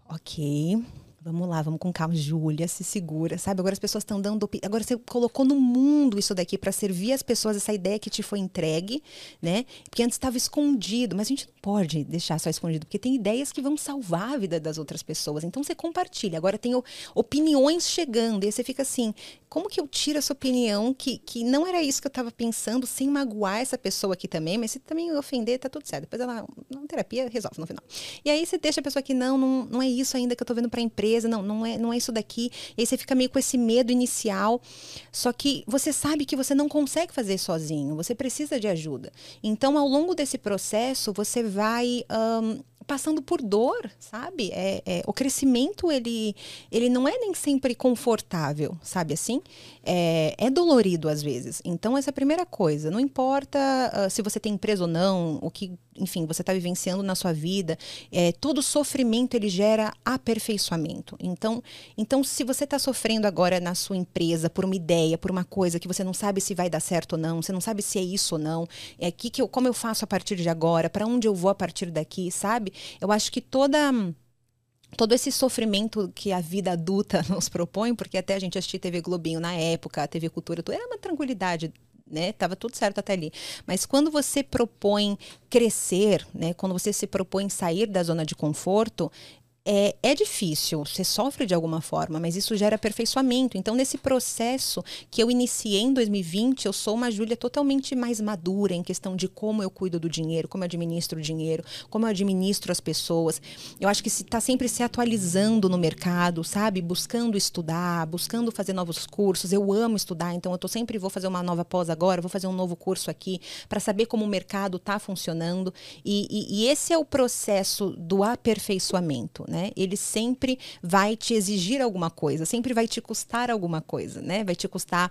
ok, Vamos lá, vamos com calma. Júlia, se segura, sabe? Agora as pessoas estão dando. Agora você colocou no mundo isso daqui para servir as pessoas, essa ideia que te foi entregue, né? Porque antes estava escondido, mas a gente não pode deixar só escondido, porque tem ideias que vão salvar a vida das outras pessoas. Então você compartilha. Agora tem opiniões chegando, e aí você fica assim: como que eu tiro essa opinião que, que não era isso que eu estava pensando, sem magoar essa pessoa aqui também, mas se também ofender, tá tudo certo. Depois ela, na terapia, resolve no final. E aí você deixa a pessoa que não, não, não é isso ainda que eu tô vendo para a empresa empresa, não, não é, não é isso daqui. E aí você fica meio com esse medo inicial. Só que você sabe que você não consegue fazer sozinho, você precisa de ajuda. Então, ao longo desse processo, você vai. Um, passando por dor, sabe? É, é, o crescimento ele, ele não é nem sempre confortável, sabe assim? É, é dolorido às vezes. Então essa é a primeira coisa. Não importa uh, se você tem empresa ou não, o que enfim, você está vivenciando na sua vida, é, todo sofrimento ele gera aperfeiçoamento. Então, então se você está sofrendo agora na sua empresa por uma ideia, por uma coisa que você não sabe se vai dar certo ou não, você não sabe se é isso ou não, é que, que eu, como eu faço a partir de agora, para onde eu vou a partir daqui, sabe? Eu acho que toda todo esse sofrimento que a vida adulta nos propõe, porque até a gente assistir TV Globinho na época, a TV Cultura, tudo, era uma tranquilidade né? Tava tudo certo até ali. Mas quando você propõe crescer, né? Quando você se propõe sair da zona de conforto, é, é difícil, você sofre de alguma forma, mas isso gera aperfeiçoamento. Então, nesse processo que eu iniciei em 2020, eu sou uma Júlia totalmente mais madura em questão de como eu cuido do dinheiro, como eu administro o dinheiro, como eu administro as pessoas. Eu acho que se está sempre se atualizando no mercado, sabe? Buscando estudar, buscando fazer novos cursos. Eu amo estudar, então eu tô sempre vou fazer uma nova pós agora, vou fazer um novo curso aqui para saber como o mercado está funcionando. E, e, e esse é o processo do aperfeiçoamento. Né? Né? Ele sempre vai te exigir alguma coisa, sempre vai te custar alguma coisa, né? Vai te custar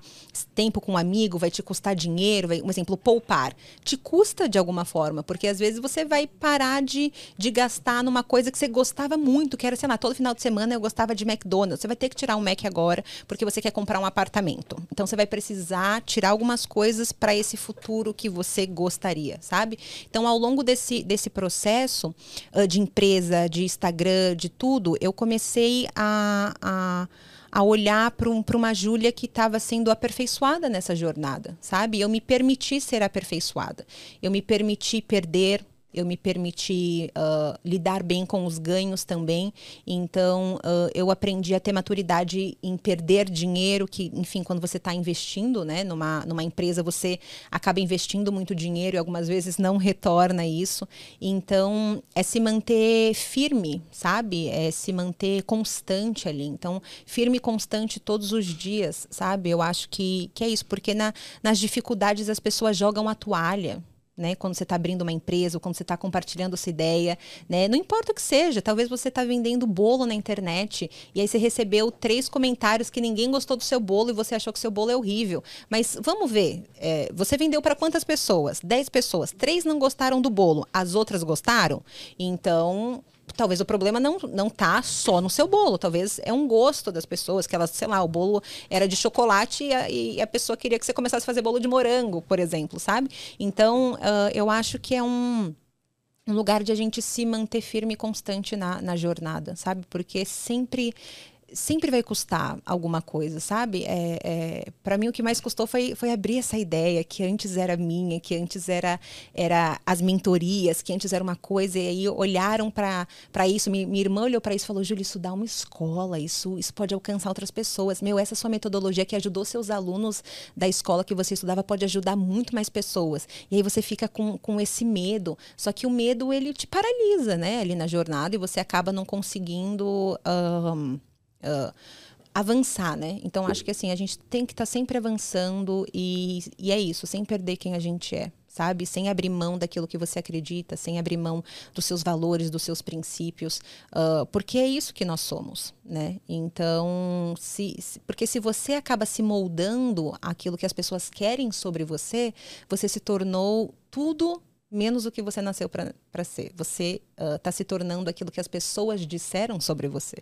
tempo com um amigo, vai te custar dinheiro, vai, um exemplo, poupar. Te custa de alguma forma, porque às vezes você vai parar de, de gastar numa coisa que você gostava muito, que era, sei lá, todo final de semana eu gostava de McDonald's. Você vai ter que tirar um Mac agora, porque você quer comprar um apartamento. Então você vai precisar tirar algumas coisas para esse futuro que você gostaria, sabe? Então, ao longo desse, desse processo uh, de empresa, de Instagram, de tudo, eu comecei a, a, a olhar para um, uma Júlia que estava sendo aperfeiçoada nessa jornada, sabe? Eu me permiti ser aperfeiçoada. Eu me permiti perder eu me permiti uh, lidar bem com os ganhos também. Então, uh, eu aprendi a ter maturidade em perder dinheiro, que, enfim, quando você está investindo né, numa, numa empresa, você acaba investindo muito dinheiro e algumas vezes não retorna isso. Então, é se manter firme, sabe? É se manter constante ali. Então, firme e constante todos os dias, sabe? Eu acho que, que é isso, porque na, nas dificuldades as pessoas jogam a toalha né? Quando você está abrindo uma empresa, ou quando você está compartilhando essa ideia, né? Não importa o que seja, talvez você está vendendo bolo na internet e aí você recebeu três comentários que ninguém gostou do seu bolo e você achou que seu bolo é horrível. mas vamos ver, é, você vendeu para quantas pessoas? Dez pessoas, três não gostaram do bolo, as outras gostaram? Então talvez o problema não, não tá só no seu bolo, talvez é um gosto das pessoas, que elas, sei lá, o bolo era de chocolate e a, e a pessoa queria que você começasse a fazer bolo de morango, por exemplo, sabe? Então, uh, eu acho que é um um lugar de a gente se manter firme e constante na, na jornada, sabe? Porque sempre sempre vai custar alguma coisa, sabe? É, é para mim o que mais custou foi, foi abrir essa ideia que antes era minha, que antes era, era as mentorias, que antes era uma coisa, e aí olharam para isso. Minha, minha irmã olhou para isso e falou: Júlia, isso dá uma escola, isso, isso pode alcançar outras pessoas. Meu, essa sua metodologia que ajudou seus alunos da escola que você estudava pode ajudar muito mais pessoas. E aí você fica com, com esse medo. Só que o medo, ele te paralisa, né, ali na jornada, e você acaba não conseguindo. Um, uh, avançar, né? Então acho que assim, a gente tem que estar tá sempre avançando e, e é isso, sem perder quem a gente é, sabe? Sem abrir mão daquilo que você acredita, sem abrir mão dos seus valores, dos seus princípios, uh, porque é isso que nós somos, né? Então, se, se, porque se você acaba se moldando aquilo que as pessoas querem sobre você, você se tornou tudo menos o que você nasceu para ser. Você está uh, se tornando aquilo que as pessoas disseram sobre você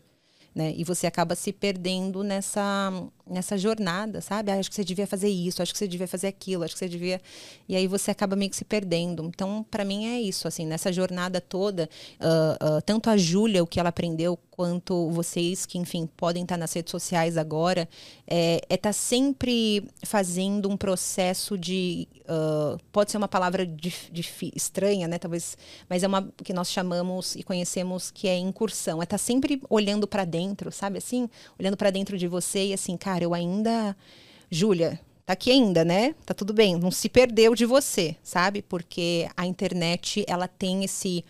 né? E você acaba se perdendo nessa nessa jornada, sabe? Ah, acho que você devia fazer isso, acho que você devia fazer aquilo, acho que você devia. E aí você acaba meio que se perdendo. Então, para mim é isso, assim, nessa jornada toda, uh, uh, tanto a Júlia, o que ela aprendeu, quanto vocês que, enfim, podem estar nas redes sociais agora, é estar é tá sempre fazendo um processo de. Uh, pode ser uma palavra estranha, né? Talvez, mas é uma que nós chamamos e conhecemos que é incursão. É estar tá sempre olhando para dentro, sabe assim? Olhando para dentro de você e assim, cara, eu ainda. Júlia, tá aqui ainda, né? Tá tudo bem, não se perdeu de você, sabe? Porque a internet, ela tem esse.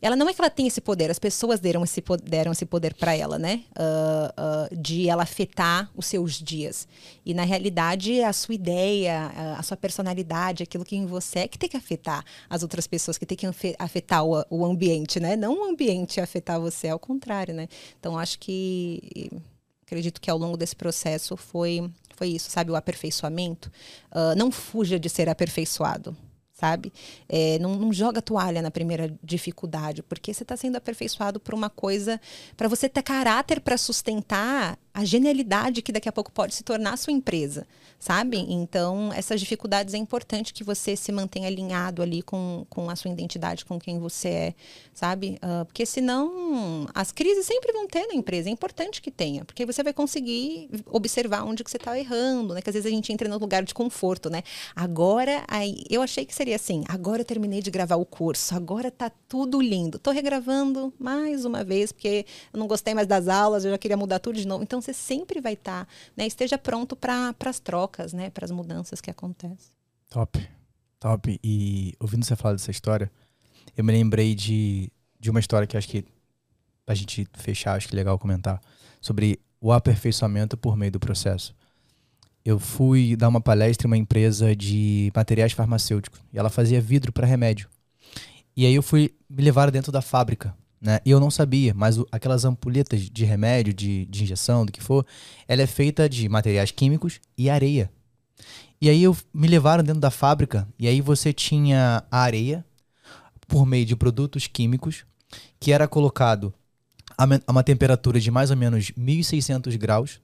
Ela não é que ela tem esse poder, as pessoas deram esse, deram esse poder para ela, né? Uh, uh, de ela afetar os seus dias. E na realidade, a sua ideia, a sua personalidade, aquilo que em você é que tem que afetar as outras pessoas, que tem que afetar o, o ambiente, né? Não o ambiente afetar você, ao contrário, né? Então, acho que acredito que ao longo desse processo foi foi isso, sabe? O aperfeiçoamento. Uh, não fuja de ser aperfeiçoado sabe? É, não, não, joga toalha na primeira dificuldade, porque você está sendo aperfeiçoado por uma coisa, para você ter caráter para sustentar a genialidade que daqui a pouco pode se tornar a sua empresa, sabe? Então, essas dificuldades é importante que você se mantenha alinhado ali com, com a sua identidade, com quem você é, sabe? Uh, porque senão, as crises sempre vão ter na empresa, é importante que tenha, porque você vai conseguir observar onde que você está errando, né? Que às vezes a gente entra no lugar de conforto, né? Agora, aí, eu achei que seria assim, agora eu terminei de gravar o curso, agora tá tudo lindo, tô regravando mais uma vez, porque eu não gostei mais das aulas, eu já queria mudar tudo de novo, então você sempre vai estar, tá, né? Esteja pronto para as trocas, né? Para as mudanças que acontecem. Top, top. E ouvindo você falar dessa história, eu me lembrei de, de uma história que acho que a gente fechar, acho que é legal comentar sobre o aperfeiçoamento por meio do processo. Eu fui dar uma palestra em uma empresa de materiais farmacêuticos e ela fazia vidro para remédio. E aí eu fui me levar dentro da fábrica né? E eu não sabia, mas o, aquelas ampulhetas de remédio, de, de injeção, do que for, ela é feita de materiais químicos e areia. E aí eu me levaram dentro da fábrica, e aí você tinha a areia por meio de produtos químicos, que era colocado a, a uma temperatura de mais ou menos 1600 graus,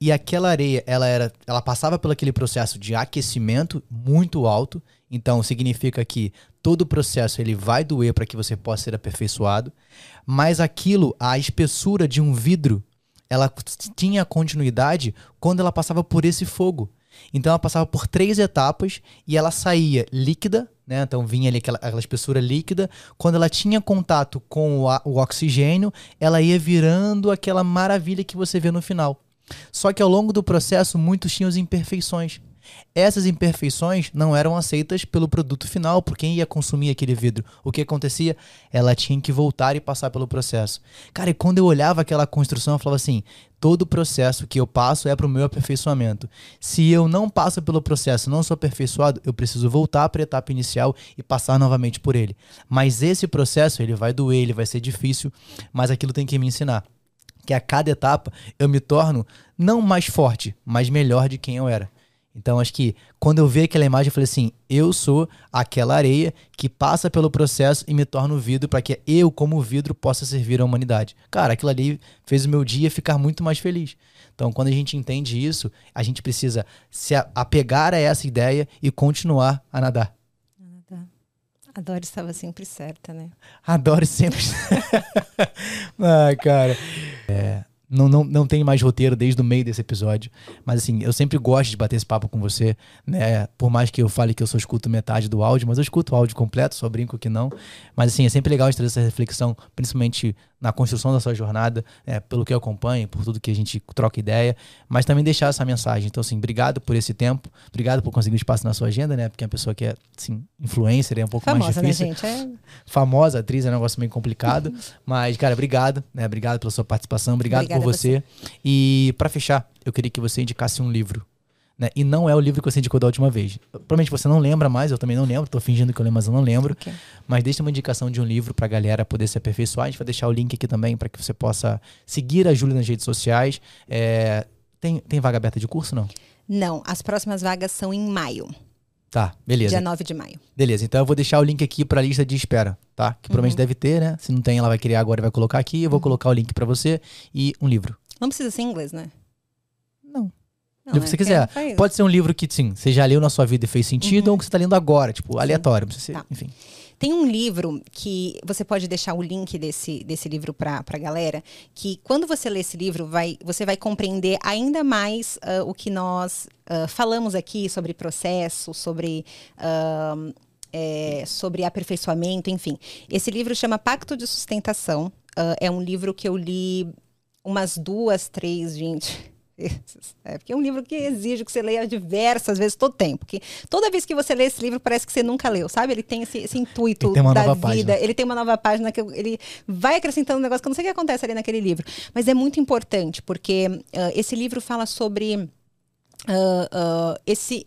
e aquela areia, ela era, ela passava pelo aquele processo de aquecimento muito alto, então significa que todo o processo ele vai doer para que você possa ser aperfeiçoado, mas aquilo, a espessura de um vidro, ela tinha continuidade quando ela passava por esse fogo. Então ela passava por três etapas e ela saía líquida, né? Então vinha ali aquela, aquela espessura líquida. Quando ela tinha contato com o, o oxigênio, ela ia virando aquela maravilha que você vê no final. Só que ao longo do processo, muitos tinham as imperfeições. Essas imperfeições não eram aceitas pelo produto final, por quem ia consumir aquele vidro. O que acontecia? Ela tinha que voltar e passar pelo processo. Cara, e quando eu olhava aquela construção, eu falava assim: todo o processo que eu passo é para o meu aperfeiçoamento. Se eu não passo pelo processo, não sou aperfeiçoado, eu preciso voltar para a etapa inicial e passar novamente por ele. Mas esse processo, ele vai doer, ele vai ser difícil, mas aquilo tem que me ensinar que a cada etapa eu me torno não mais forte, mas melhor de quem eu era. Então acho que quando eu vi aquela imagem, eu falei assim: eu sou aquela areia que passa pelo processo e me torna o vidro para que eu, como vidro, possa servir à humanidade. Cara, aquilo ali fez o meu dia ficar muito mais feliz. Então, quando a gente entende isso, a gente precisa se apegar a essa ideia e continuar a nadar. A Doris estava sempre certa, né? A Doris sempre. ah, cara. É, não, não, não tem mais roteiro desde o meio desse episódio. Mas assim, eu sempre gosto de bater esse papo com você, né? Por mais que eu fale que eu só escuto metade do áudio, mas eu escuto o áudio completo, só brinco que não. Mas assim, é sempre legal trazer essa reflexão, principalmente na construção da sua jornada, né, pelo que eu acompanho, por tudo que a gente troca ideia, mas também deixar essa mensagem. Então, assim, obrigado por esse tempo, obrigado por conseguir um espaço na sua agenda, né? Porque é uma pessoa que é, assim, influencer, é um pouco Famosa, mais difícil. né, gente? É... Famosa, atriz, é um negócio meio complicado. mas, cara, obrigado, né? Obrigado pela sua participação, obrigado Obrigada por a você. E, para fechar, eu queria que você indicasse um livro. Né? E não é o livro que você indicou da última vez. Provavelmente você não lembra mais, eu também não lembro, tô fingindo que eu lembro, mas eu não lembro. Ok. Mas deixa uma indicação de um livro pra galera poder se aperfeiçoar. A gente vai deixar o link aqui também para que você possa seguir a Júlia nas redes sociais. É, tem, tem vaga aberta de curso, não? Não, as próximas vagas são em maio, Tá, beleza. dia 9 de maio. Beleza, então eu vou deixar o link aqui pra lista de espera, tá? Que provavelmente deve ter, né? Se não tem, ela vai criar agora e vai colocar aqui. Eu vou colocar o link pra você e um livro. Não precisa ser em inglês, né? Não. Livro que né? você quiser. Porque faz- Pode ser um livro que, sim, você já leu na sua vida e fez sentido, ou que você tá lendo agora, tipo, aleatório. Ser, Tá. enfim. Tem um livro que você pode deixar o link desse, desse livro para a galera, que quando você lê esse livro, vai, você vai compreender ainda mais ah, o que nós ah, falamos aqui sobre processo, sobre. ah, é, sobre aperfeiçoamento, enfim. Esse livro chama Pacto de Sustentação. É um livro que eu li umas duas, três, gente. Vezes. É, porque é um livro que exige que você leia diversas vezes todo tempo. Porque toda vez que você lê esse livro, parece que você nunca leu, sabe? Ele tem esse, esse intuito tem da vida. página. Ele tem uma nova página que ele vai acrescentando um negócio que eu não sei o que acontece ali naquele livro. Mas é muito importante, porque ah, esse livro fala sobre ah, ah, esse.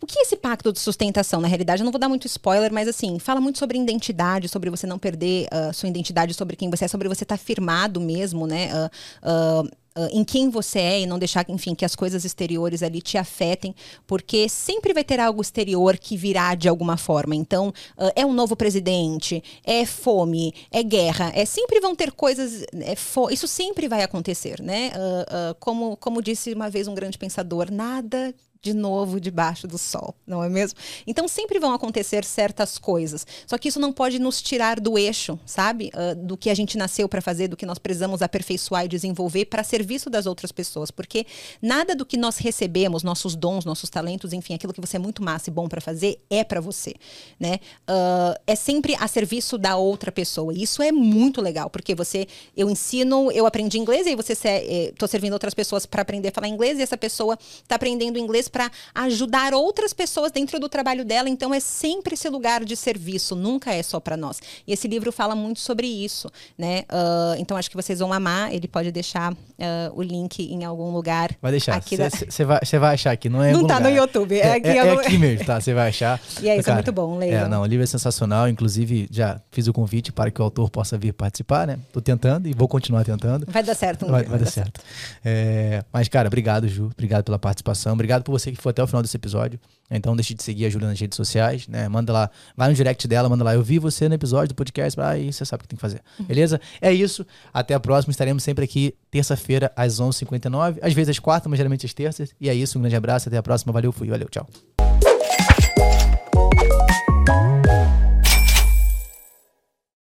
O que é esse pacto de sustentação? Na realidade, eu não vou dar muito spoiler, mas assim, fala muito sobre identidade, sobre você não perder ah, sua identidade, sobre quem você é, sobre você estar firmado mesmo, né? ah, ah, ah, em quem você é e não deixar, enfim, que as coisas exteriores ali te afetem, porque sempre vai ter algo exterior que virá de alguma forma. Então, ah, é um novo presidente, é fome, é guerra, é sempre vão ter coisas, é isso sempre vai acontecer, né? Ah, como, como disse uma vez um grande pensador, nada de novo debaixo do sol, não é mesmo? Então sempre vão acontecer certas coisas. Só que isso não pode nos tirar do eixo, sabe? Ah, do que a gente nasceu para fazer, do que nós precisamos aperfeiçoar e desenvolver para serviço das outras pessoas, porque nada do que nós recebemos, nossos dons, nossos talentos, enfim, aquilo que você é muito massa e bom para fazer é para você, né? Ah, é sempre a serviço da outra pessoa. E isso é muito legal, porque você, eu ensino, eu aprendi inglês e aí você se, eh, servindo outras pessoas para aprender a falar inglês e essa pessoa está aprendendo inglês para ajudar outras pessoas dentro do trabalho dela. Então é sempre esse lugar de serviço, nunca é só para nós. E esse livro fala muito sobre isso, né? Ah, então acho que vocês vão amar. Ele pode deixar ah, o link em algum lugar. Vai deixar. Aqui da- Você vai, cê vai achar aqui, não é Não tá no lugar. YouTube, é aqui em é, algum- aqui mesmo, tá? Você vai achar. E é isso, é Cara, muito bom, É, leiam. não, o livro é sensacional. Inclusive, já fiz o convite para que o autor possa vir participar, né? Tô tentando e vou continuar tentando. Vai dar certo. um Vai, vai dar certo. É, mas, cara, obrigado, Ju. Obrigado pela participação. Obrigado por você que foi até o final desse episódio. Então, deixe de seguir a Ju nas redes sociais, né? Manda lá, vai no direct dela, manda lá. Eu vi você no episódio do podcast. Aí você sabe o que tem que fazer. Beleza? É isso. Até a próxima. Estaremos sempre aqui terça-feira às 11h59. Às vezes às quartas, mas geralmente às terças. E é isso. Um grande abraço. Até a próxima. Valeu, fui. Valeu, tchau.